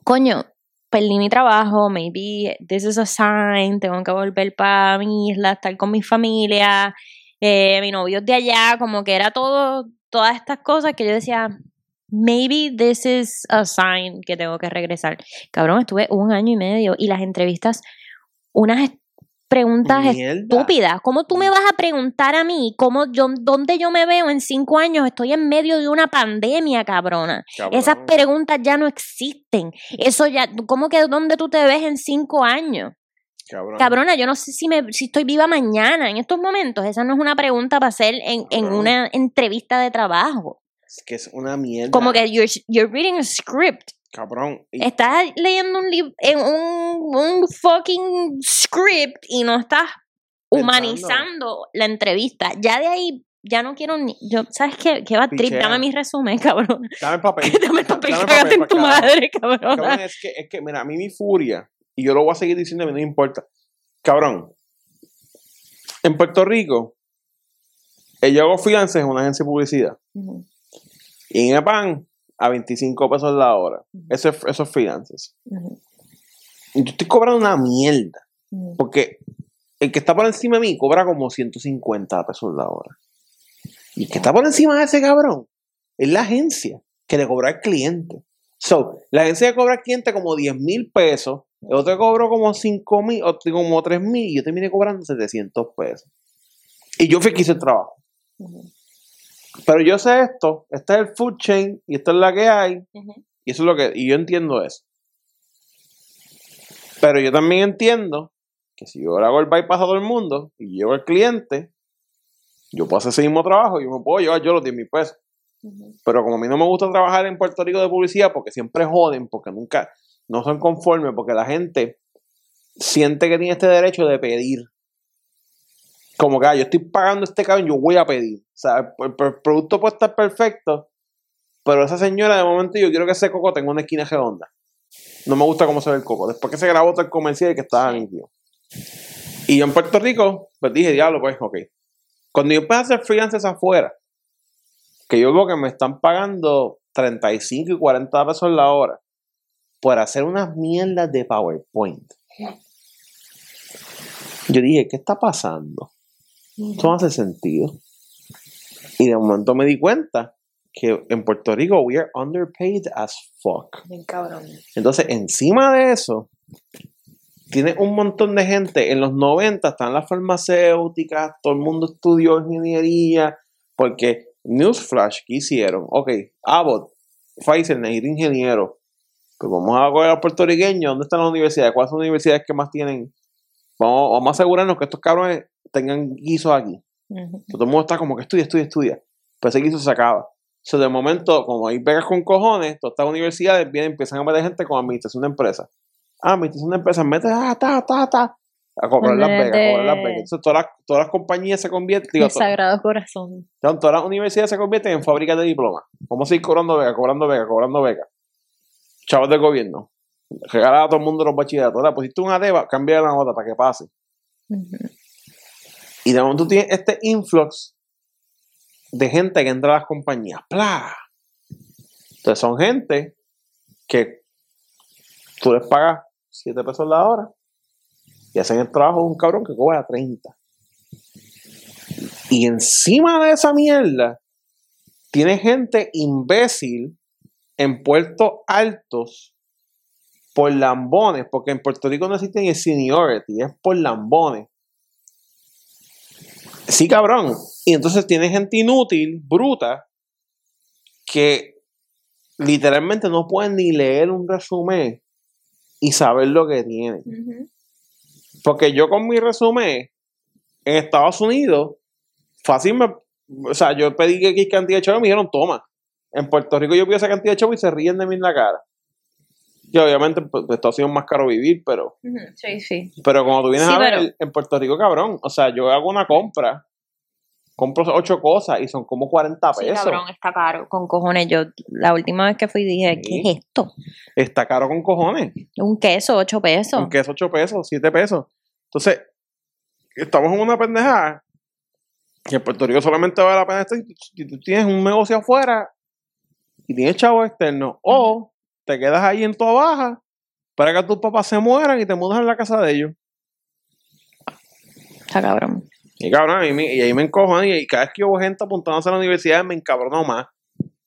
Speaker 2: coño, perdí mi trabajo, maybe this is a sign, tengo que volver para mi isla, estar con mi familia, eh, mi novio es de allá, como que era todo, todas estas cosas que yo decía, maybe this is a sign que tengo que regresar. Cabrón, estuve un año y medio y las entrevistas, unas preguntas
Speaker 1: Mierda.
Speaker 2: estúpidas. ¿Cómo tú me vas a preguntar a mí cómo yo, dónde yo me veo en cinco años? Estoy en medio de una pandemia, cabrona.
Speaker 1: Cabrón.
Speaker 2: Esas preguntas ya no existen. Eso ya, ¿cómo que dónde tú te ves en cinco años? Cabrona, yo no sé si me, si estoy viva mañana en estos momentos. Esa no es una pregunta para hacer en, en una entrevista de trabajo.
Speaker 1: Es que es una mierda.
Speaker 2: Como que you're, you're reading a script.
Speaker 1: Cabrón. y-
Speaker 2: Estás leyendo un libro, un, un fucking script y no estás
Speaker 1: Pensando.
Speaker 2: humanizando la entrevista. Ya de ahí, ya no quiero ni. Yo, ¿Sabes qué? ¿Qué va trip? Dame mi resumen, cabrón.
Speaker 1: Dame el papel.
Speaker 2: Dame el papel,
Speaker 1: Dame el
Speaker 2: en tu madre, cabrón.
Speaker 1: Cabrón, es que, es que, mira, a mí mi furia, y yo lo voy a seguir diciendo, a mí no me importa. Cabrón, en Puerto Rico, yo hago freelance en una agencia de publicidad. Y me pagan a 25 pesos la hora. Eso es, freelances.
Speaker 2: ujú,
Speaker 1: Y yo estoy cobrando una mierda. Porque el que está por encima de mí cobra como 150 pesos la hora. Y el que está por encima de ese cabrón es la agencia que le cobra al cliente. So, la agencia le cobra al cliente como 10 mil pesos, el otro le cobró como 5 mil, otro como 3 mil, y yo terminé cobrando 700 pesos. Y yo fui que hice el trabajo. Pero yo sé esto, este es el food chain, y esta es la que hay, y eso es lo que, y yo entiendo eso. Pero yo también entiendo que si yo le hago el bypass a todo el mundo y llevo al cliente, yo puedo hacer ese mismo trabajo y yo me puedo llevar yo los 10 mil pesos. Pero como a mí no me gusta trabajar en Puerto Rico de publicidad porque siempre joden, porque nunca, no son conformes, porque la gente siente que tiene este derecho de pedir. Como que ah, yo estoy pagando este cabrón, yo voy a pedir. O sea, el, producto puede estar perfecto, pero esa señora de momento yo quiero que ese coco tenga una esquina redonda. No me gusta cómo se ve el coco. Después que se grabó todo el comercial que estaba nítido. Y yo en Puerto Rico, pues dije, diablo, pues, ok. Cuando yo empecé a hacer freelancers afuera, que yo veo que me están pagando 35 y 40 pesos la hora por hacer unas mierdas de PowerPoint. Yo dije, ¿qué está pasando? Esto no hace sentido. Y de momento me di cuenta que en Puerto Rico we are underpaid as fuck.
Speaker 2: Bien cabrón.
Speaker 1: Entonces, encima de eso, tiene un montón de gente. En los 90 están las farmacéuticas, todo el mundo estudió ingeniería, porque Newsflash, ¿qué hicieron? Ok, Abbott, Pfizer, necesita ingeniero. Pues vamos a coger a los puertorriqueños. ¿Dónde están las universidades? ¿Cuáles son las universidades que más tienen? Vamos, vamos a asegurarnos que estos cabrones tengan guisos aquí. Todo el mundo está como que estudia, estudia, estudia. Pero ese guiso se acaba. So, de momento, como hay becas con cojones, todas estas universidades vienen, empiezan a meter gente con administración de empresas. Ah, administración de empresas, mete, ah, ta, ta, ta. A cobrar las
Speaker 2: De-
Speaker 1: becas, a cobrar las becas. Entonces, todas las, todas las compañías se convierten, digo,
Speaker 2: Mi sagrado corazón.
Speaker 1: to- todas las universidades se convierten en fábricas de diplomas. Vamos a seguir cobrando becas, cobrando becas, cobrando becas. Chavos del gobierno. Regalar a todo el mundo los bachilleratos. Ahora, pusiste una deba, cambia la nota para que pase. Y de momento tú tienes este influx de gente que entra a las compañías. ¡Pla! Entonces son gente que tú les pagas 7 pesos la hora y hacen el trabajo de un cabrón que cobra 30. Y encima de esa mierda, tiene gente imbécil en puertos altos por lambones, porque en Puerto Rico no existe ni el seniority, es por lambones Sí, cabrón. Y entonces tienes gente inútil, bruta, que literalmente no pueden ni leer un resumen y saber lo que tienen. Porque yo con mi resumen en Estados Unidos, fácil me. O sea, yo pedí que X cantidad de chavos y me dijeron, toma. En Puerto Rico yo pido esa cantidad de chavos y se ríen de mí en la cara. Y obviamente pues, Estados Unidos es más caro vivir, pero.
Speaker 2: Sí, sí.
Speaker 1: Pero cuando tú vienes
Speaker 2: Sí,
Speaker 1: a ver,
Speaker 2: pero-
Speaker 1: en Puerto Rico, cabrón, o sea, yo hago una compra, compro ocho cosas y son como 40
Speaker 2: Sí,
Speaker 1: pesos.
Speaker 2: cabrón, está caro. Con cojones. Yo la última vez que fui dije,
Speaker 1: Sí.
Speaker 2: ¿qué es esto?
Speaker 1: Está caro con cojones.
Speaker 2: Un queso, ocho pesos.
Speaker 1: Aunque es 8 pesos, 7 pesos. Entonces, estamos en una pendejada que en Puerto Rico solamente vale la pena estar si tú tienes un negocio afuera y tienes chavo externo. O te quedas ahí en tu baja para que tus papás se mueran y te mudas en la casa de ellos.
Speaker 2: Está cabrón.
Speaker 1: Y cabrón, y, me- y ahí me encojo y cada vez que yo veo gente apuntándose a la universidad me encabrono más.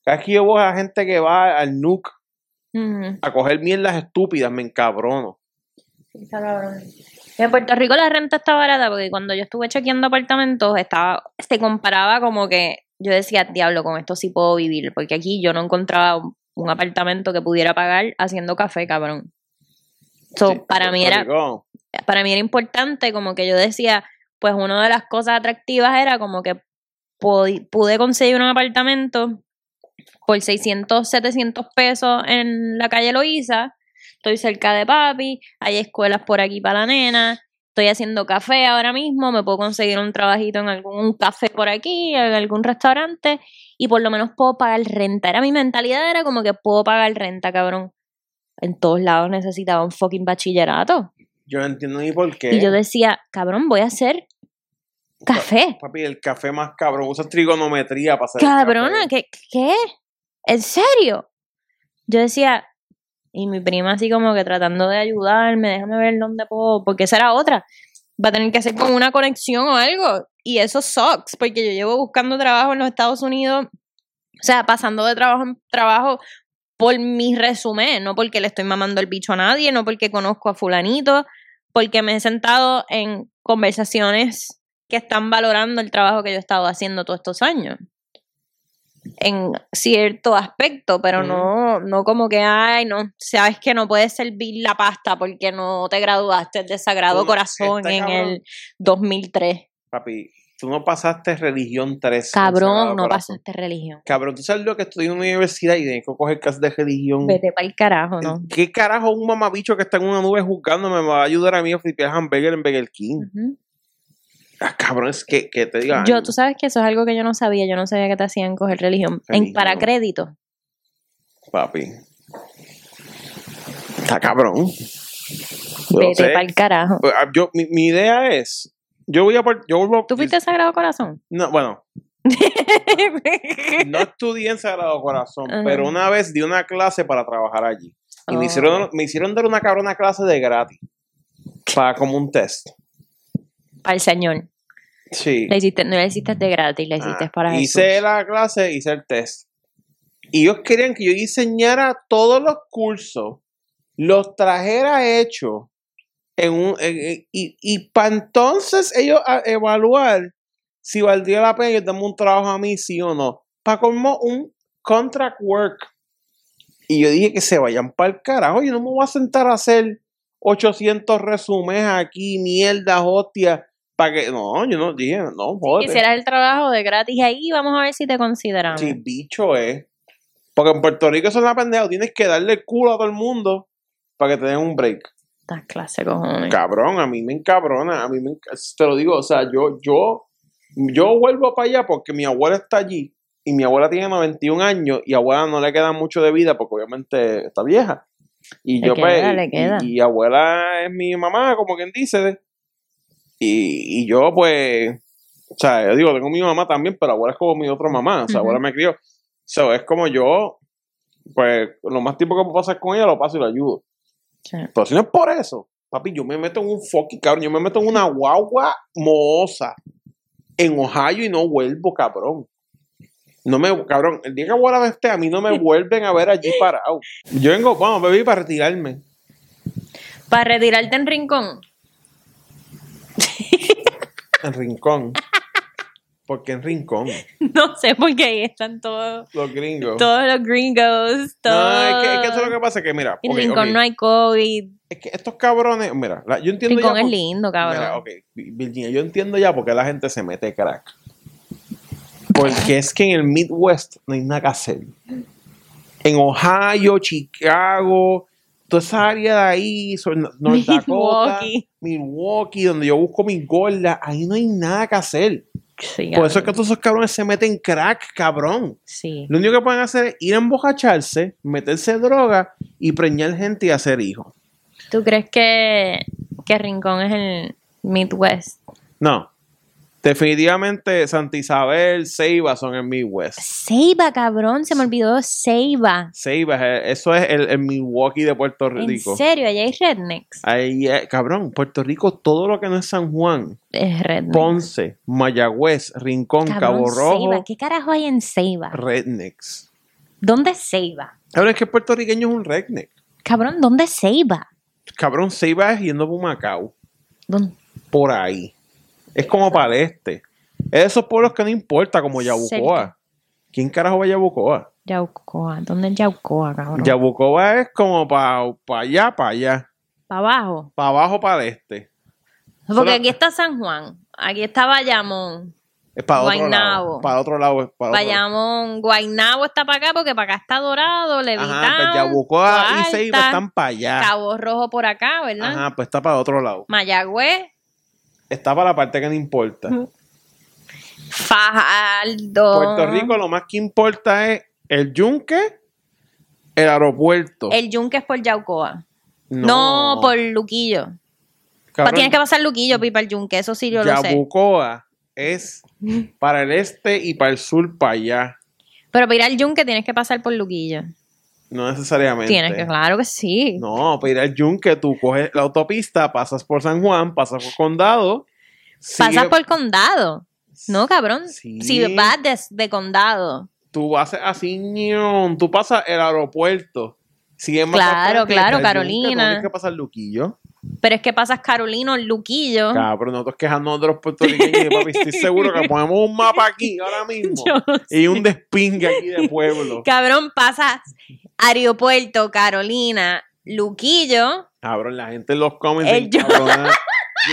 Speaker 1: Cada vez que yo veo a gente que va al NUC a coger mierdas estúpidas, me encabrono.
Speaker 2: Está cabrón. En Puerto Rico la renta está barata porque cuando yo estuve chequeando apartamentos estaba se comparaba como que yo decía, diablo, con esto sí puedo vivir, porque aquí yo no encontraba un, un apartamento que pudiera pagar haciendo café, cabrón. So,
Speaker 1: Sí,
Speaker 2: para mí era
Speaker 1: Rico,
Speaker 2: para mí era importante como que yo decía, pues una de las cosas atractivas era como que pude conseguir un apartamento por 600, 700 pesos en la calle Loíza, estoy cerca de papi, hay escuelas por aquí para la nena, estoy haciendo café ahora mismo, me puedo conseguir un trabajito en algún café por aquí, en algún restaurante, y por lo menos puedo pagar renta. Era mi mentalidad, era como que puedo pagar renta, cabrón. En todos lados necesitaba un fucking bachillerato.
Speaker 1: Yo no entiendo ni por qué.
Speaker 2: Y yo decía, cabrón, voy a hacer café.
Speaker 1: Papi, el café más cabrón. Usas trigonometría para hacer
Speaker 2: Cabrona,
Speaker 1: café.
Speaker 2: ¿qué? ¿qué? ¿En serio? Yo decía, y mi prima así como que tratando de ayudarme, déjame ver dónde puedo, porque esa era otra. Va a tener que hacer como una conexión o algo. Y eso sucks, porque yo llevo buscando trabajo en los Estados Unidos, o sea, pasando de trabajo en trabajo por mi resumen, no porque le estoy mamando el bicho a nadie, no porque conozco a fulanito, porque me he sentado en conversaciones que están valorando el trabajo que yo he estado haciendo todos estos años. En cierto aspecto, pero no, no como que, ay, no, sabes que no puedes servir la pasta porque no te graduaste de Sagrado Corazón en
Speaker 1: cabrón.
Speaker 2: el 2003.
Speaker 1: Papi, tú no pasaste religión 3. en
Speaker 2: Cabrón, no pasaste religión.
Speaker 1: Cabrón, tú sabes lo que estoy en una universidad y que coger clases de religión.
Speaker 2: Vete para el carajo, ¿no?
Speaker 1: ¿Qué carajo un mamabicho que está en una nube juzgándome me va a ayudar a mí a flipear hamburger en Burger King? Ah, cabrón, es que, que te diga.
Speaker 2: Yo, tú sabes que eso es algo que yo no sabía. Yo no sabía que te hacían coger religión. En, para crédito.
Speaker 1: Papi. Está cabrón.
Speaker 2: Vete para el carajo.
Speaker 1: Pues, ah, Yo, mi, mi idea es. Yo voy a. Yo vuelvo,
Speaker 2: ¿Tú fuiste a Sagrado Corazón?
Speaker 1: No, bueno, no estudié en Sagrado Corazón, pero una vez di una clase para trabajar allí. Y me,
Speaker 2: Oh.
Speaker 1: hicieron, me hicieron dar una cabrona clase de gratis. Para como un test.
Speaker 2: El Señor.
Speaker 1: Sí.
Speaker 2: Le hiciste, no le hiciste de gratis, le hiciste
Speaker 1: Ah,
Speaker 2: para
Speaker 1: hice la clase, hice el test. Y ellos querían que yo diseñara todos los cursos, los trajera hechos en un, en- y, y para entonces ellos a- evaluar si valdría la pena que darme un trabajo a mí, sí o no. Para como un contract work. Y yo dije que se vayan para el carajo. Yo no me voy a sentar a hacer 800 resúmenes aquí, mierda, hostia. Para que. No, yo no dije, no, joder.
Speaker 2: Hicieras el trabajo de gratis ahí, vamos a ver si te consideramos.
Speaker 1: Sí, bicho es. Porque en Puerto Rico eso es una pendeja. Tienes que darle el culo a todo el mundo para que te den un break.
Speaker 2: Estas clases, cojones.
Speaker 1: Cabrón, a mí me encabrona. A mí me Te lo digo, o sea, yo, yo, yo vuelvo para allá porque mi abuela está allí. Y mi abuela tiene 91 años y a abuela no le queda mucho de vida porque obviamente está vieja. Y
Speaker 2: Le
Speaker 1: yo,
Speaker 2: queda,
Speaker 1: pues,
Speaker 2: le
Speaker 1: y-
Speaker 2: queda.
Speaker 1: Y, y abuela es mi mamá, como quien dice. Y, y yo, pues, o sea, yo digo, tengo mi mamá también, pero abuela es como mi otra mamá. O sea,
Speaker 2: Ujú.
Speaker 1: abuela me crió. So, es como yo, pues, lo más tiempo que puedo pasar con ella, lo paso y lo ayudo.
Speaker 2: Sí.
Speaker 1: Pero si no es por eso, papi, yo me meto en un fucking cabrón, yo me meto en una guagua mohosa en Ohio y no vuelvo, cabrón. No me, cabrón, el día que abuela esté, a mí no me vuelven a ver allí parado. Yo vengo, vamos, baby, para retirarme.
Speaker 2: Para retirarte en rincón.
Speaker 1: En rincón. Porque en Rincón,
Speaker 2: No sé por qué ahí están todos,
Speaker 1: los gringos.
Speaker 2: todos los gringos,
Speaker 1: No,
Speaker 2: todos.
Speaker 1: es que, es que eso es lo que pasa, que mira,
Speaker 2: En Rincón no hay COVID.
Speaker 1: es que estos cabrones, mira, la- yo entiendo
Speaker 2: Rincón
Speaker 1: ya
Speaker 2: es
Speaker 1: por-
Speaker 2: lindo, cabrón.
Speaker 1: Mira, ok, Virginia, yo entiendo ya por qué la gente se mete crack. Porque es que en el Midwest no hay nada que hacer. En Ohio, Chicago, toda esa área de ahí, sobre North Dakota,
Speaker 2: Milwaukee.
Speaker 1: Milwaukee, donde yo busco mis gordas, ahí no hay nada que hacer.
Speaker 2: Sí,
Speaker 1: Por eso es que todos esos cabrones se meten crack, cabrón.
Speaker 2: Sí.
Speaker 1: Lo único que pueden hacer es ir a embocacharse, meterse droga y preñar gente y hacer hijos.
Speaker 2: ¿Tú crees que, que Rincón es el Midwest?
Speaker 1: No. Definitivamente Santa Isabel, Ceiba son el Midwest.
Speaker 2: Ceiba, cabrón, se me olvidó Ceiba.
Speaker 1: Ceiba, eh, eso es el, el Milwaukee de Puerto
Speaker 2: En
Speaker 1: Rico.
Speaker 2: serio, allá hay rednecks.
Speaker 1: Ahí, eh, cabrón, Puerto Rico, todo lo que no es San Juan,
Speaker 2: Es redneck.
Speaker 1: Ponce, Mayagüez, Rincón,
Speaker 2: Cabrón,
Speaker 1: Cabo Rojo,
Speaker 2: Ceiba. ¿Qué carajo hay en Ceiba?
Speaker 1: rednecks.
Speaker 2: ¿Dónde es Ceiba?
Speaker 1: Cabrón, es que el puertorriqueño es un redneck.
Speaker 2: Cabrón, ¿dónde es Ceiba?
Speaker 1: Cabrón, Ceiba es yendo por Macao,
Speaker 2: ¿Dónde?
Speaker 1: por ahí. Es como para el este. Es de esos pueblos que no importa, como Yabucoa. ¿Quién carajo va a Yabucoa?
Speaker 2: Yaucoa. ¿Dónde es Yaucoa, cabrón?
Speaker 1: Yabucoa es como para allá, para allá.
Speaker 2: Para abajo.
Speaker 1: Para abajo, para el este.
Speaker 2: Porque
Speaker 1: Solo-
Speaker 2: aquí está San Juan. Aquí está Bayamón.
Speaker 1: Es para otro lado. Para otro lado. para
Speaker 2: Bayamón. Guaynabo está para acá porque para acá está Dorado, Levitán.
Speaker 1: Ajá, pues Yabucoa y Ceiba están para allá.
Speaker 2: Cabo Rojo por acá, ¿verdad?
Speaker 1: Ajá, pues está para otro lado.
Speaker 2: Mayagüez.
Speaker 1: Está para la parte que no importa.
Speaker 2: Fajardo.
Speaker 1: Puerto Rico lo más que importa es el yunque, el aeropuerto.
Speaker 2: El Yunque es por Yaucoa. No, por Luquillo.
Speaker 1: Cabrón,
Speaker 2: Tienes que pasar Luquillo para ir para el Yunque, eso sí yo lo sé.
Speaker 1: Yabucoa es para el este y para el sur, para allá.
Speaker 2: Pero para ir al Yunque tienes que pasar por Luquillo.
Speaker 1: No necesariamente.
Speaker 2: Tienes que, claro que sí.
Speaker 1: No, para ir al yunque tú coges la autopista, pasas por San Juan, pasas por Condado.
Speaker 2: Pasas
Speaker 1: sigue-
Speaker 2: por condado. No, cabrón.
Speaker 1: Sí.
Speaker 2: Si vas de, de condado.
Speaker 1: Tú vas así, ñon, tú pasas el aeropuerto. Sigues más
Speaker 2: Claro, claro,
Speaker 1: yunque,
Speaker 2: Carolina.
Speaker 1: Tienes que pasar Luquillo.
Speaker 2: Pero es que pasas Carolino, Luquillo.
Speaker 1: Cabrón, nosotros quejándonos de los puertorriqueños. papi, estoy seguro que ponemos un mapa aquí ahora mismo.
Speaker 2: Yo
Speaker 1: Y un despingue aquí de pueblo.
Speaker 2: Cabrón, pasas Aeropuerto, Carolina, Luquillo.
Speaker 1: Cabrón, la gente en los comments.
Speaker 2: El yo-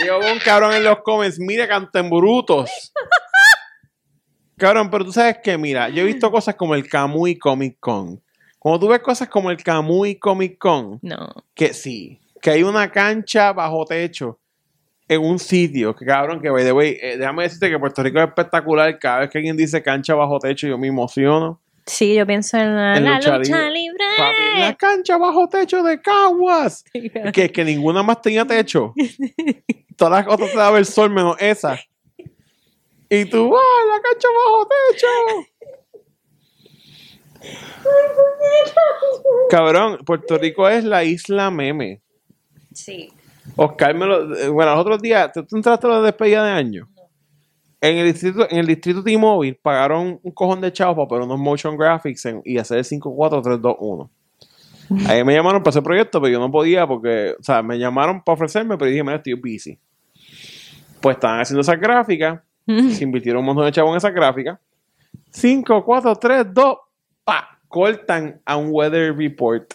Speaker 1: veo un cabrón en los comments. Mira, canten brutos. Cabrón, pero tú sabes que, mira, yo he visto cosas como el Kamui Comic Con. Cuando tú ves cosas como el Kamui Comic Con,
Speaker 2: No.
Speaker 1: que sí, que hay una cancha bajo techo en un sitio, que cabrón, que by the way, eh, déjame decirte que Puerto Rico es espectacular. Cada vez que alguien dice cancha bajo techo, yo me emociono.
Speaker 2: Sí, yo pienso en la,
Speaker 1: En
Speaker 2: la
Speaker 1: lucha
Speaker 2: lucha,
Speaker 1: libre.
Speaker 2: libre.
Speaker 1: Papi, la cancha bajo techo de Caguas. que es que ninguna más tenía techo. Todas las otras te daba el sol menos esa. Y tú, ¡ah, la cancha bajo techo! Cabrón, Puerto Rico es la isla meme.
Speaker 2: Sí.
Speaker 1: Oscar me lo. eh, Bueno, los otros días, ¿tú tú entraste a la despedida de año? En el distrito, en el distrito T-Mobile pagaron un cojón de chavos para poner unos motion graphics en- y hacer el 54321. Ahí me llamaron para ese proyecto, pero yo no podía porque, o sea, me llamaron para ofrecerme, pero dije, mira, estoy busy. Pues estaban haciendo esas gráficas, se invirtieron un montón de chavos en esas gráficas. 5, 4, 3, 2, pa, cortan a un weather report.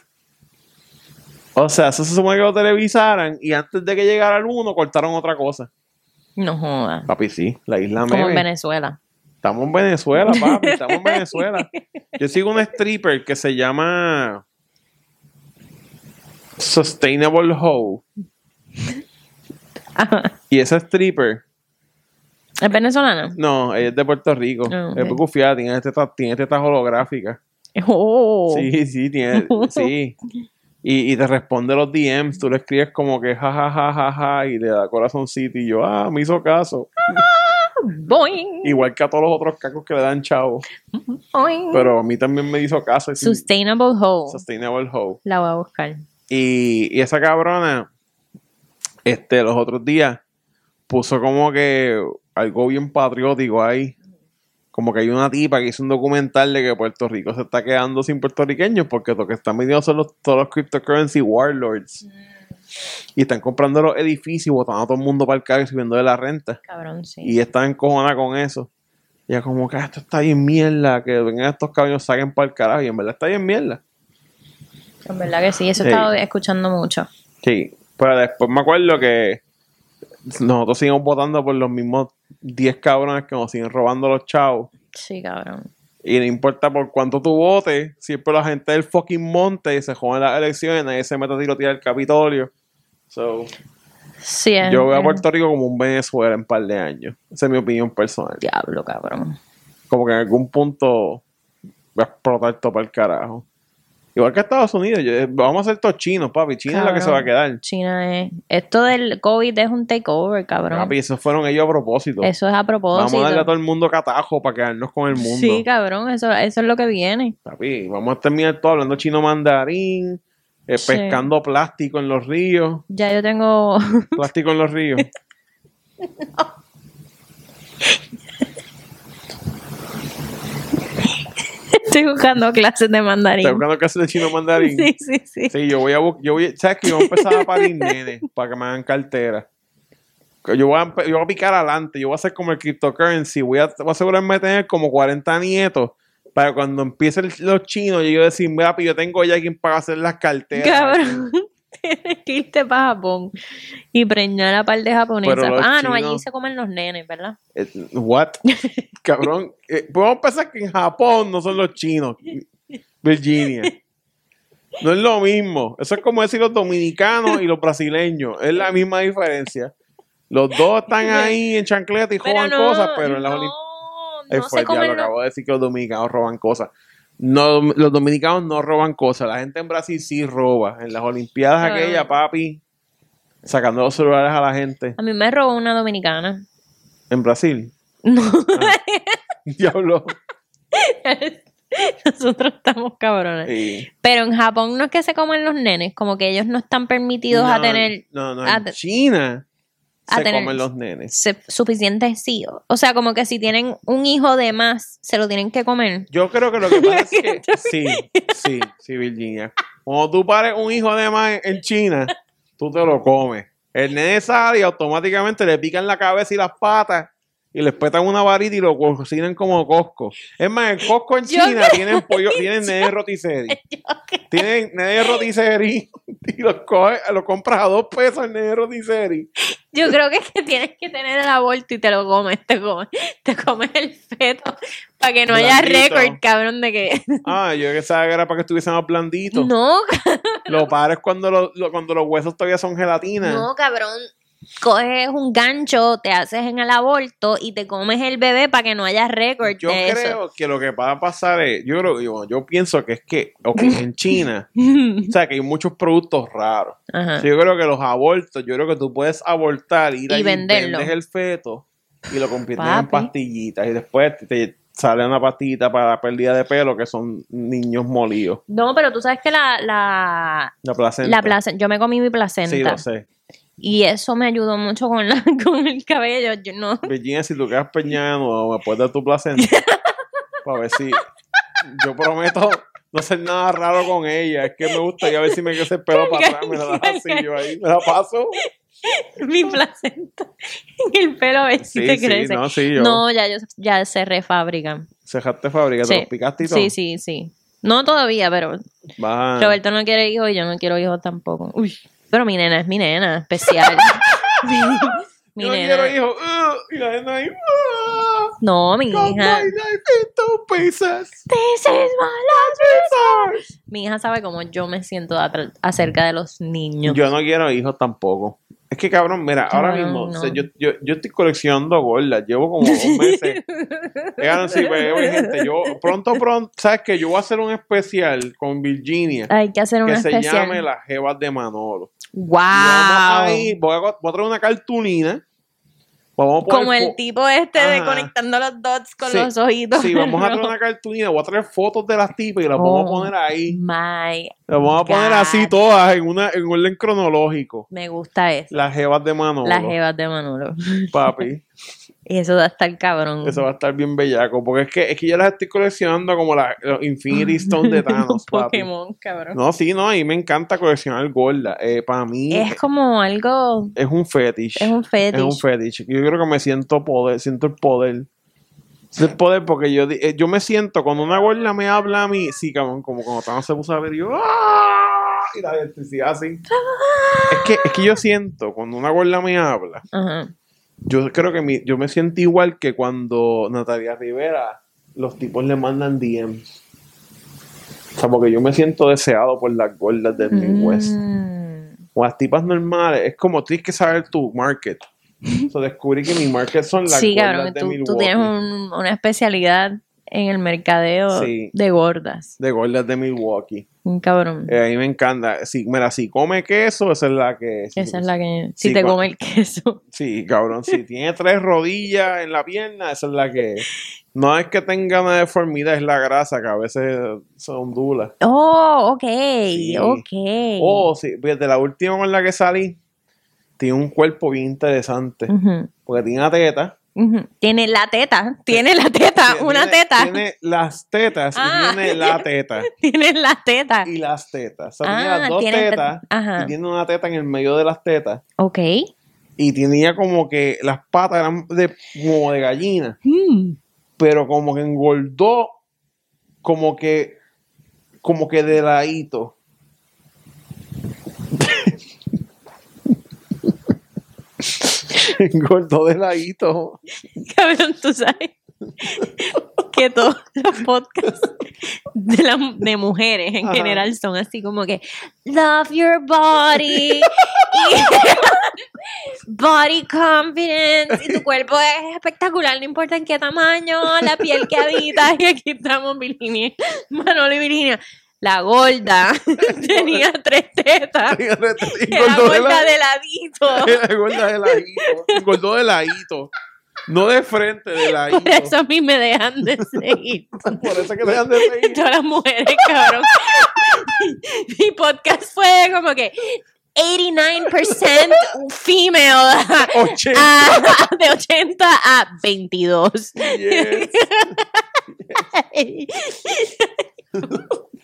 Speaker 1: O sea, eso se supone que lo televisaran y antes de que llegara el 1 cortaron otra cosa.
Speaker 2: No jodas.
Speaker 1: Papi, sí, la isla
Speaker 2: Como en. Venezuela.
Speaker 1: Estamos en Venezuela, papi, estamos en Venezuela. Yo sigo un stripper que se llama Sustainable Hoe. Y ese stripper,
Speaker 2: ¿Es venezolana?
Speaker 1: no, ella es de Puerto Rico.
Speaker 2: Ah, ok.
Speaker 1: Es muy confiada, tiene tetas tiene tetas holográficas.
Speaker 2: Oh.
Speaker 1: Sí, sí, tiene, sí. Y, y te responde los DMs, tú le escribes como que ja, ja, ja, ja, ja, y le da corazoncito y yo, ah, me hizo caso.
Speaker 2: Boing,
Speaker 1: Igual que a todos los otros cacos que le dan chavo.
Speaker 2: boing.
Speaker 1: Pero a mí también me hizo caso.
Speaker 2: Sustainable Hoe.
Speaker 1: Sustainable Hoe.
Speaker 2: La voy a buscar.
Speaker 1: Y, y esa cabrona, este, los otros días, puso como que algo bien patriótico ahí. Como que hay una tipa que hizo un documental de que Puerto Rico se está quedando sin puertorriqueños porque lo que están vendiendo son los, todos los cryptocurrency warlords. Y están comprando los edificios botando a todo el mundo para el carro y subiendo de la renta.
Speaker 2: Cabrón, sí.
Speaker 1: Y están encojonadas con eso. Y es como que "Ah, esto está bien mierda, que vengan estos cabellos, saquen para el carajo. Y en verdad está bien mierda.
Speaker 2: En verdad que sí, eso he
Speaker 1: Sí.
Speaker 2: estado escuchando mucho.
Speaker 1: Sí, pero después me acuerdo que nosotros seguimos votando por los mismos 10 cabrones que nos siguen robando los chavos.
Speaker 2: Sí, cabrón.
Speaker 1: Y no importa por cuánto tú votes, siempre la gente del fucking monte se joden las elecciones, nadie se mete a tirotear el Capitolio. So,
Speaker 2: Sí,
Speaker 1: yo veo a Puerto Rico como un Venezuela en un par de años. Esa es mi opinión personal.
Speaker 2: Diablo, cabrón.
Speaker 1: Como que en algún punto va a explotar todo para el carajo. Igual que Estados Unidos, yo- vamos a ser todos chinos, papi. China es la que se va a quedar.
Speaker 2: China es. Esto del COVID es un takeover, cabrón.
Speaker 1: Papi, esos fueron ellos a propósito.
Speaker 2: Eso es a propósito.
Speaker 1: Vamos a darle a todo el mundo catajo para quedarnos con el mundo.
Speaker 2: Sí, cabrón, eso, eso es lo que viene.
Speaker 1: Papi, vamos a terminar todo hablando chino mandarín, eh,
Speaker 2: Sí.
Speaker 1: pescando plástico en los ríos.
Speaker 2: Ya yo tengo.
Speaker 1: Plástico en los ríos.
Speaker 2: Estoy buscando clases de mandarín.
Speaker 1: ¿Estás buscando clases de chino mandarín?
Speaker 2: Sí, sí, sí.
Speaker 1: Sí, yo voy a buscar. Yo voy, ¿Sabes que Yo voy a empezar a parir nenes para que me hagan cartera. Yo voy, a, yo voy a picar adelante. Yo voy a hacer como el cryptocurrency. Voy a, voy a asegurarme de tener como 40 nietos. Para cuando empiecen los chinos, yo decir, mira, yo tengo ya quien para hacer las carteras.
Speaker 2: Cabrón. Tienes que irte para Japón y preñar a par de japonesas. Ah, no, allí se comen los nenes, ¿verdad?
Speaker 1: Eh, What? Cabrón. Eh, podemos pensar que en Japón no son los chinos. Virginia. No es lo mismo. Eso es como decir los dominicanos y los brasileños. Es la misma diferencia. Los dos están ahí en chancleta y jodan cosas, pero en las
Speaker 2: no, no se
Speaker 1: ya lo acabo de decir que los dominicanos roban cosas. No, los dominicanos no roban cosas. La gente en Brasil sí roba. En las Olimpiadas aquella, papi, sacando los celulares a la gente.
Speaker 2: A mí me robó una dominicana.
Speaker 1: En Brasil.
Speaker 2: No,
Speaker 1: Diablo.
Speaker 2: nosotros estamos cabrones.
Speaker 1: Sí.
Speaker 2: Pero en Japón no es que se comen los nenes, como que ellos no están permitidos a tener
Speaker 1: No, no, en China
Speaker 2: a
Speaker 1: se
Speaker 2: tener-
Speaker 1: comen los nenes.
Speaker 2: suficientes sí. O sea, como que si tienen un hijo de más, se lo tienen que comer.
Speaker 1: Yo creo que lo que pasa es que sí, sí, sí, Virginia. Cuando tú pares un hijo de más en China, tú te lo comes. El nene sale y automáticamente le pican la cabeza y las patas y les petan una varita y lo cocinan como Costco. Es más, en Costco en China tienen pollo, tienen nene rotisserie. Tienen nene rotisserie y los coge, lo compras a dos pesos el nene rotisserie.
Speaker 2: Yo creo que es que tienes que tener el aborto y te lo comes, te comes, te comes el feto para que no haya récord, cabrón, de que
Speaker 1: Ah, yo que sabía que era para que estuviese más blandito.
Speaker 2: no,
Speaker 1: Lo pares cuando, lo- lo- cuando los huesos todavía son gelatina.
Speaker 2: no, cabrón. Coges un gancho, te haces en el aborto y te comes el bebé para que no haya récord
Speaker 1: Yo
Speaker 2: de
Speaker 1: creo que lo que va a pasar es, yo creo, yo, yo pienso que es que, ok, en China, o sea, que hay muchos productos raros.
Speaker 2: Ajá.
Speaker 1: So, yo creo que los abortos, yo creo que tú puedes abortar, ir
Speaker 2: Y
Speaker 1: ahí,
Speaker 2: venderlo.
Speaker 1: vendes el feto y lo conviertes en pastillitas y después te, te sale una pastillita para la pérdida de pelo que son niños molidos.
Speaker 2: No, pero tú sabes que la, la,
Speaker 1: La placenta.
Speaker 2: la placenta, yo me comí mi placenta
Speaker 1: Sí, lo sé.
Speaker 2: Y eso me ayudó mucho con, la, con el cabello. Yo no,
Speaker 1: Virginia, si tú quedas de me puedes dar tu placenta. para ver si. Yo prometo no hacer nada raro con ella. Es que me gustaría ver si me crece el pelo para atrás. Me la das así, yo ahí. Me la paso.
Speaker 2: mi placenta en el pelo a ver si
Speaker 1: Sí,
Speaker 2: te
Speaker 1: sí,
Speaker 2: crece.
Speaker 1: no, sí, yo.
Speaker 2: No, ya, yo, ya se refabrican.
Speaker 1: Cejaste fábrica, te los picaste y todo.
Speaker 2: Sí, sí, sí. No todavía, pero
Speaker 1: a-
Speaker 2: Roberto no quiere hijos y yo no quiero hijos tampoco. Uy, pero mi nena es mi nena, especial. mi
Speaker 1: Yo no
Speaker 2: nena.
Speaker 1: quiero hijos. Uh, y la nena ahí. Uh,
Speaker 2: No, mi hija.
Speaker 1: my life in two pieces.
Speaker 2: This is my last resort. Mi hija sabe cómo yo me siento acerca de los niños.
Speaker 1: Yo no quiero hijos tampoco. Es que cabrón, mira, ahora
Speaker 2: No,
Speaker 1: mismo,
Speaker 2: no.
Speaker 1: o sea, yo, yo, yo estoy coleccionando gordas, llevo como dos meses. Oigan, sí, oye, gente, yo pronto, pronto, ¿sabes qué? Yo voy a hacer un especial con Virginia
Speaker 2: Hay que hacer una
Speaker 1: que se
Speaker 2: especial.
Speaker 1: llame Las Jevas de Manolo.
Speaker 2: Wow.
Speaker 1: Ahí, voy a, voy a traer una cartulina. Vamos a poner
Speaker 2: Como el tipo este de conectando los dots con
Speaker 1: Sí,
Speaker 2: los ojitos.
Speaker 1: Sí, vamos a traer una cartulina, voy a traer fotos de las tipas y las vamos a
Speaker 2: Oh.
Speaker 1: poner ahí.
Speaker 2: My,
Speaker 1: Las vamos a poner así todas en una en orden cronológico.
Speaker 2: me gusta eso.
Speaker 1: Las Jevas de Manolo.
Speaker 2: Las jevas de Manolo.
Speaker 1: Papi.
Speaker 2: Y eso va a estar cabrón.
Speaker 1: Eso va a estar bien bellaco. Porque es que, es que yo las estoy coleccionando como la, los Infinity Stone de Thanos, papi.
Speaker 2: Pokémon, cabrón.
Speaker 1: No, sí, no, a mí me encanta coleccionar gorda. Eh, para mí
Speaker 2: Es
Speaker 1: es,
Speaker 2: como algo.
Speaker 1: un fetish.
Speaker 2: Es un fetish.
Speaker 1: Es un fetish. Yo creo que me siento poder, siento el poder es el poder porque yo, eh, yo me siento, cuando una gorda me habla a mí, sí, cabrón, como cuando Thanos se puso a ver, yo, ¡ah! Y la electricidad así. Es que, es que yo siento, cuando una gorda me habla,
Speaker 2: Ajá.
Speaker 1: Yo creo que mi- yo me siento igual que cuando Natalia Rivera, los tipos le mandan DMs. O sea, porque yo me siento deseado por las gordas del Midwest.
Speaker 2: Mm.
Speaker 1: O las tipas normales, es como tienes que saber tu market. So, descubrí que mi market son las
Speaker 2: Sí,
Speaker 1: gordas
Speaker 2: cabrón,
Speaker 1: de
Speaker 2: tú,
Speaker 1: Milwaukee.
Speaker 2: tú tienes un- una especialidad en el mercadeo
Speaker 1: Sí.
Speaker 2: de gordas.
Speaker 1: De gordas de Milwaukee.
Speaker 2: Un cabrón.
Speaker 1: Eh, a mí me encanta. Si, mira, si come queso, esa es la que.
Speaker 2: Esa es la que... Si te come el queso.
Speaker 1: Sí, cabrón. Si tiene tres rodillas en la pierna, esa es la que. No es que tenga una deformidad, es la grasa que a veces se ondula.
Speaker 2: Oh, ok,
Speaker 1: Sí.
Speaker 2: ok.
Speaker 1: Oh, sí. Fíjate, la última con la que salí, tiene un cuerpo bien interesante. Porque tiene una teta.
Speaker 2: Tiene la teta, tiene la teta,
Speaker 1: Tiene-
Speaker 2: una teta.
Speaker 1: Tiene las tetas
Speaker 2: Ah.
Speaker 1: y tiene la teta.
Speaker 2: Tiene la teta.
Speaker 1: Y las tetas. O sea,
Speaker 2: Ah,
Speaker 1: tiene las dos
Speaker 2: tiene
Speaker 1: tetas.
Speaker 2: ajá.
Speaker 1: Y tiene una teta en el medio de las tetas.
Speaker 2: Ok.
Speaker 1: y tenía como que las patas eran de, como de gallina,
Speaker 2: Mm.
Speaker 1: pero como que engordó, como que, como que de ladito. engordó de ladito.
Speaker 2: Cabrón, tú sabes que todos los podcasts de, la- de mujeres en
Speaker 1: Ajá.
Speaker 2: general son así como que love your body body confidence y tu cuerpo es espectacular, no importa en qué tamaño, la piel que habitas y aquí estamos Virginia, Manolo y Virginia. La gorda tenía tres tetas. Era
Speaker 1: engordó de,
Speaker 2: gorda
Speaker 1: la-
Speaker 2: de ladito.
Speaker 1: era gorda de ladito. Engordó de ladito. No de frente, de ladito.
Speaker 2: Por eso a mí me dejan de seguir.
Speaker 1: Por eso que dejan de seguir.
Speaker 2: Todas las mujeres, cabrón. Mi podcast fue como que 89% female.
Speaker 1: 80.
Speaker 2: a- de 80 a 22.
Speaker 1: Yes.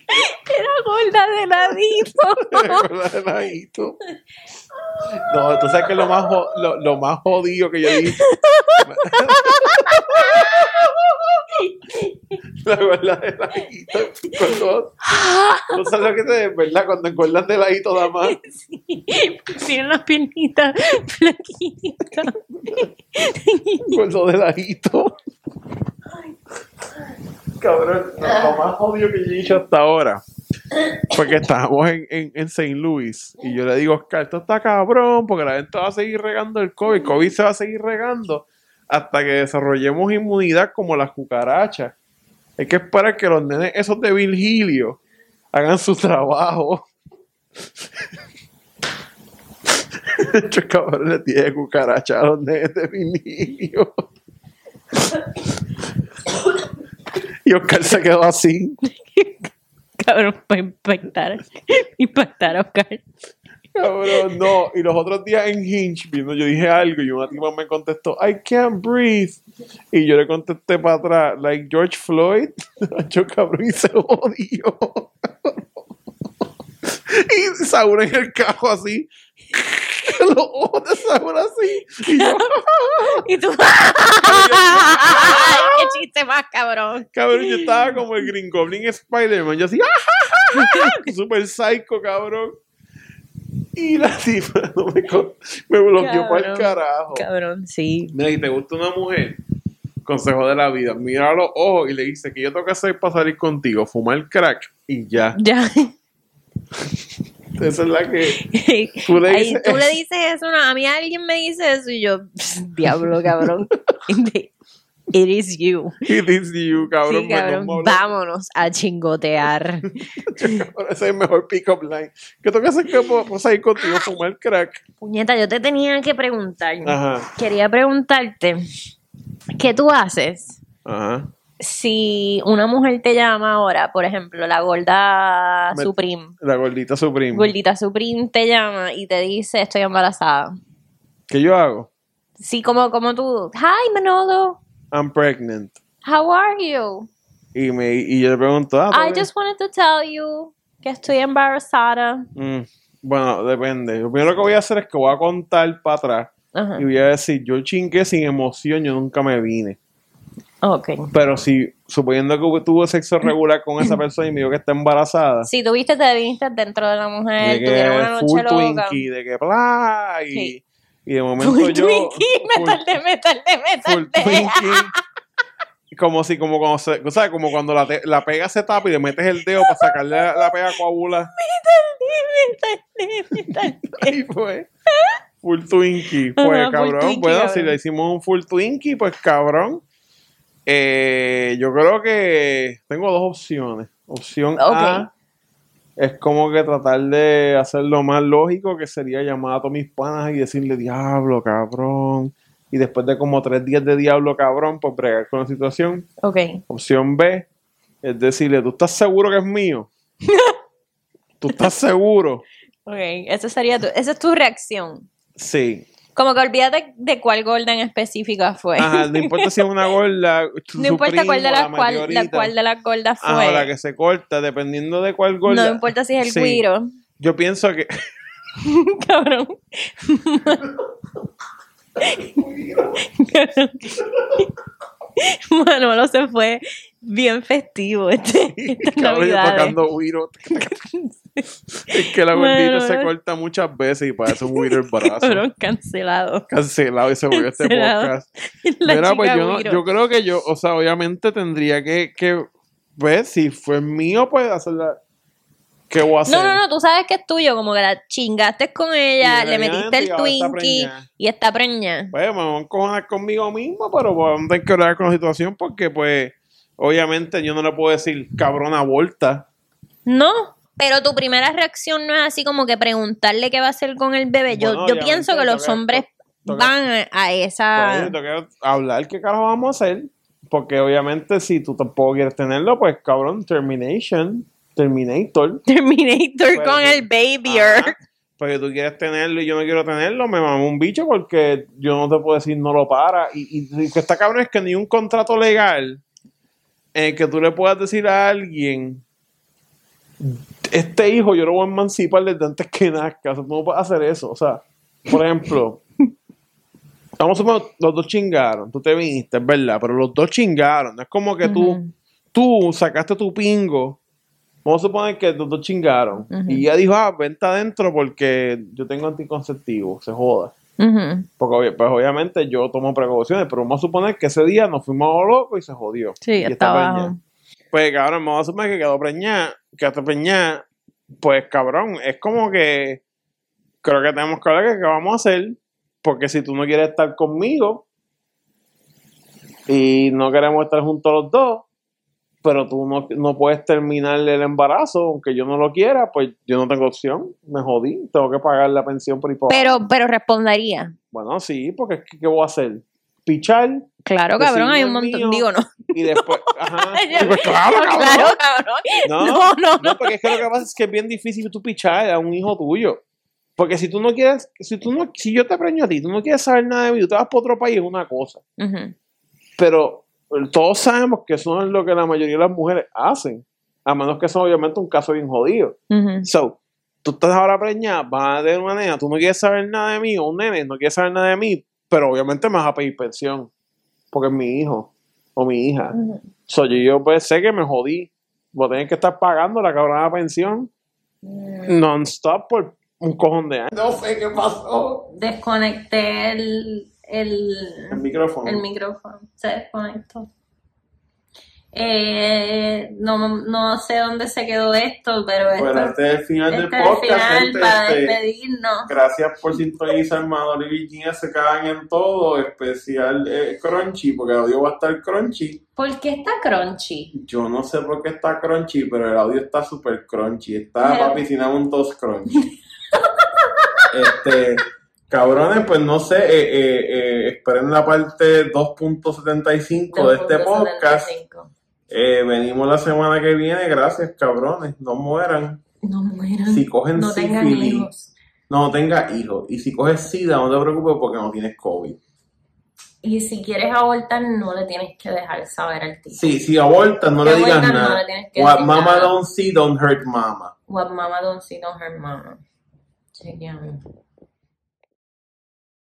Speaker 2: Era gorda de ladito.
Speaker 1: Gorda de ladito. No, tú sabes que lo más, lo, lo más jodido que yo dije. La gorda de ladito. Cuando, no sabes lo que te verdad cuando engordan de ladito da más.
Speaker 2: Sí, tienen las piernitas flaquitas.
Speaker 1: Gordo de ladito. Cabrón, lo más jodido que yo he dicho hasta ahora. Porque estábamos en, en, en St. Louis y yo le digo, Oscar, esto está cabrón porque la gente va a seguir regando el COVID. El COVID se va a seguir regando hasta que desarrollemos inmunidad como las cucarachas. Hay que esperar que los nenes esos de Virgilio hagan su trabajo. Estos cabrones le tiene cucaracha a los nenes de Virgilio. Y Oscar se quedó así.
Speaker 2: Cabrón, para impactar. Impactar a Oscar.
Speaker 1: Cabrón, no. Y los otros días en Hinge, viendo, yo dije algo y una tipa me contestó, I can't breathe. Y yo le contesté para atrás, like George Floyd. yo, cabrón, y se jodió. y Saúl en el cajo así. Los ojos de Saúl así. Y yo,
Speaker 2: Y tú. ¡Ay, qué chiste más, cabrón!
Speaker 1: cabrón, yo estaba como el Green Goblin Spider-Man. Yo así, super psycho, cabrón. Y la tipa no me, me bloqueó para el carajo.
Speaker 2: Cabrón, sí.
Speaker 1: Mira, y te gusta una mujer, consejo de la vida, mira a los ojos y le dice que yo tengo que hacer para salir contigo, fumar crack y ya.
Speaker 2: Ya.
Speaker 1: Esa es la que tú le
Speaker 2: Ay,
Speaker 1: dices.
Speaker 2: tú le dices eso, no, a mí alguien me dice eso y yo, "Pss, diablo, cabrón. It is you.
Speaker 1: It is you, cabrón.
Speaker 2: sí, cabrón,
Speaker 1: me
Speaker 2: vámonos a chingotear.
Speaker 1: Ese es el mejor pick-up line. ¿Qué tengo que hacer que puedo salir contigo, fumar crack?
Speaker 2: Puñeta, yo te tenía que preguntar.
Speaker 1: Ajá,
Speaker 2: Quería preguntarte, ¿qué tú haces
Speaker 1: ajá.
Speaker 2: Si una mujer te llama ahora, por ejemplo, la gorda
Speaker 1: Me-
Speaker 2: Supreme?
Speaker 1: La gordita Supreme.
Speaker 2: Gordita Supreme te llama y te dice, estoy embarazada.
Speaker 1: ¿Qué yo hago?
Speaker 2: Sí, como, como tú, hi Manolo,
Speaker 1: I'm pregnant.
Speaker 2: how are you?
Speaker 1: Y, me, y yo le pregunto, ah, ¿todo
Speaker 2: I
Speaker 1: bien?
Speaker 2: just wanted to tell you que estoy embarazada.
Speaker 1: Mm, Bueno, depende. Lo primero que voy a hacer es que voy a contar para atrás
Speaker 2: Ajá.
Speaker 1: y voy a decir, yo chingué sin emoción, yo nunca me vine.
Speaker 2: Ok.
Speaker 1: Pero si, suponiendo que tuvo sexo regular con esa persona y me dijo que está embarazada,
Speaker 2: Si tuviste, te viniste dentro de la
Speaker 1: de
Speaker 2: mujer,
Speaker 1: que
Speaker 2: tuvieron una
Speaker 1: full
Speaker 2: noche loca.
Speaker 1: Twinkie, de que bla, y,
Speaker 2: Sí.
Speaker 1: y de momento
Speaker 2: Full
Speaker 1: yo.
Speaker 2: Twinkie, me
Speaker 1: full-
Speaker 2: tardé, me tardé, me
Speaker 1: full
Speaker 2: tardé.
Speaker 1: Twinkie. Como si, como cuando se, o sea, como cuando la, te- la pega se tapa y le metes el dedo para sacarle la, la pega coagula.
Speaker 2: Me tardé, me tardé.
Speaker 1: Y fue. Full Twinkie. Pues cabrón.
Speaker 2: Twinkie,
Speaker 1: bueno,
Speaker 2: cabrón.
Speaker 1: si le hicimos un full Twinkie, pues cabrón. Eh, yo creo que tengo dos opciones. Opción. A es como que tratar de hacer lo más lógico, que sería llamar a todos mis panas y decirle, diablo, cabrón. Y después de como tres días de diablo, cabrón, pues bregar con la situación.
Speaker 2: Ok.
Speaker 1: Opción B es decirle, ¿tú estás seguro que es mío? ¿Tú estás seguro?
Speaker 2: Ok, esa sería tu, esa es tu reacción.
Speaker 1: Sí.
Speaker 2: Como que olvídate de cuál gorda en específica fue.
Speaker 1: Ajá, no importa si es una gorda, su
Speaker 2: no importa cuál de las
Speaker 1: la
Speaker 2: cual, la de las gordas fue.
Speaker 1: Ajá, la que se corta, dependiendo de cuál gorda.
Speaker 2: no importa si es el
Speaker 1: Sí.
Speaker 2: guiro.
Speaker 1: Yo pienso que
Speaker 2: Cabrón. Manolo se fue bien festivo este, esta
Speaker 1: cabrón, yo
Speaker 2: Navidad.
Speaker 1: tocando. Es que la gordita se
Speaker 2: bueno.
Speaker 1: corta muchas veces y parece un el brazo.
Speaker 2: Cabrón, cancelado.
Speaker 1: Cancelado y se volvió este podcast. Mira, pues yo, yo creo que yo, o sea, obviamente tendría que, que ver si fue mío, pues hacerla. ¿Qué voy a hacer?
Speaker 2: No, no, no, tú sabes que es tuyo, como que la chingaste con ella, le metiste el
Speaker 1: está
Speaker 2: Twinkie y está preñada.
Speaker 1: Pues me voy a encojonar conmigo mismo, pero vamos a tener que hablar con la situación porque, pues, obviamente yo no le puedo decir cabrona vuelta.
Speaker 2: No, pero tu primera reacción no es así como que preguntarle qué va a hacer con el bebé. Yo,
Speaker 1: Bueno,
Speaker 2: yo pienso que los hombres van a, a esa...
Speaker 1: yo tengo que hablar qué carajo vamos a hacer. Porque obviamente si tú tampoco quieres tenerlo, pues cabrón, termination, terminator.
Speaker 2: Terminator
Speaker 1: Pues,
Speaker 2: con el baby.
Speaker 1: Ajá. Porque tú quieres tenerlo y yo no quiero tenerlo, me mamo un bicho porque yo no te puedo decir no lo para. Y, y, y que está cabrón es que ni un contrato legal en el que tú le puedas decir a alguien, este hijo yo lo voy a emancipar desde antes que nazca. O sea, no puedes hacer eso. O sea, por ejemplo, vamos a suponer, los dos chingaron, tú te viniste, es verdad, pero los dos chingaron. No es como que tú, sacaste tu pingo. Vamos a suponer que los dos chingaron. Y ella dijo, ah, vente adentro porque yo tengo anticonceptivo, se joda. Porque pues obviamente yo tomo precauciones, pero vamos a suponer que ese día nos fuimos a lo loco y se jodió.
Speaker 2: Sí,
Speaker 1: y preñada. Pues cabrón, vamos a suponer que quedó preñada, quedó preñada, pues cabrón, es como que creo que tenemos que hablar que qué vamos a hacer, porque si tú no quieres estar conmigo y no queremos estar juntos los dos, pero tú no, no puedes terminar el embarazo, aunque yo no lo quiera, pues yo no tengo opción, me jodí, tengo que pagar la pensión por hipo.
Speaker 2: Pero, pero respondería.
Speaker 1: Bueno, sí, porque es que, ¿qué voy a hacer? Pichar
Speaker 2: Claro,
Speaker 1: Decir,
Speaker 2: cabrón, hay un montón.
Speaker 1: mío.
Speaker 2: Digo, no.
Speaker 1: Y después, ajá, pues claro, cabrón.
Speaker 2: Claro, cabrón.
Speaker 1: No,
Speaker 2: No, no, no.
Speaker 1: Porque es que lo que pasa es que es bien difícil tú pichar a un hijo tuyo. Porque si tú no quieres, si tú no, si yo te preño a ti, tú no quieres saber nada de mí, tú te vas para otro país, es una cosa. Pero eh, todos sabemos que eso no es lo que la mayoría de las mujeres hacen. A menos que sea obviamente un caso bien jodido.
Speaker 2: Ujú.
Speaker 1: So, tú estás ahora preñada, vas a tener una nena, tú no quieres saber nada de mí, o un nene no quieres saber nada de mí, pero obviamente me vas a pedir pensión. Porque es mi hijo o mi hija.
Speaker 2: Ujú.
Speaker 1: So, yo, yo pues sé que me jodí. Voy a tener que estar pagando la cabrona pensión non-stop por un cojón de años. No sé qué pasó.
Speaker 2: Desconecté el, el,
Speaker 1: El micrófono.
Speaker 2: el micrófono. Se desconectó. Eh, no, no sé dónde se quedó esto, pero esto,
Speaker 1: Bueno, este es el final
Speaker 2: este
Speaker 1: del
Speaker 2: es el
Speaker 1: podcast,
Speaker 2: final
Speaker 1: gente.
Speaker 2: para
Speaker 1: Este,
Speaker 2: despedirnos.
Speaker 1: gracias por sintonizar Madonna y Virginia se cagan en todo, especial eh, Crunchy, porque el audio va a estar Crunchy.
Speaker 2: ¿Por qué está crunchy?
Speaker 1: Yo no sé por qué está Crunchy, pero el audio está súper Crunchy. Está
Speaker 2: Pero-
Speaker 1: papi sin tos Crunchy. este, cabrones, pues no sé, eh, eh, eh, esperen la parte 2.75 de este podcast.
Speaker 2: 2.75.
Speaker 1: Eh, venimos la semana que viene, gracias, cabrones. No mueran.
Speaker 2: No mueran.
Speaker 1: Si cogen
Speaker 2: no tengan
Speaker 1: sífilis,
Speaker 2: hijos.
Speaker 1: no tenga hijos. Y si coges SIDA, no te preocupes porque no tienes COVID.
Speaker 2: Y si quieres abortar, no le tienes que dejar saber al tipo.
Speaker 1: Sí, si abortas, no
Speaker 2: Si
Speaker 1: le digas
Speaker 2: no
Speaker 1: nada.
Speaker 2: le tienes que
Speaker 1: What mama
Speaker 2: nada.
Speaker 1: don't see, don't hurt mama.
Speaker 2: What mama don't see, don't hurt mama. Chequeamos.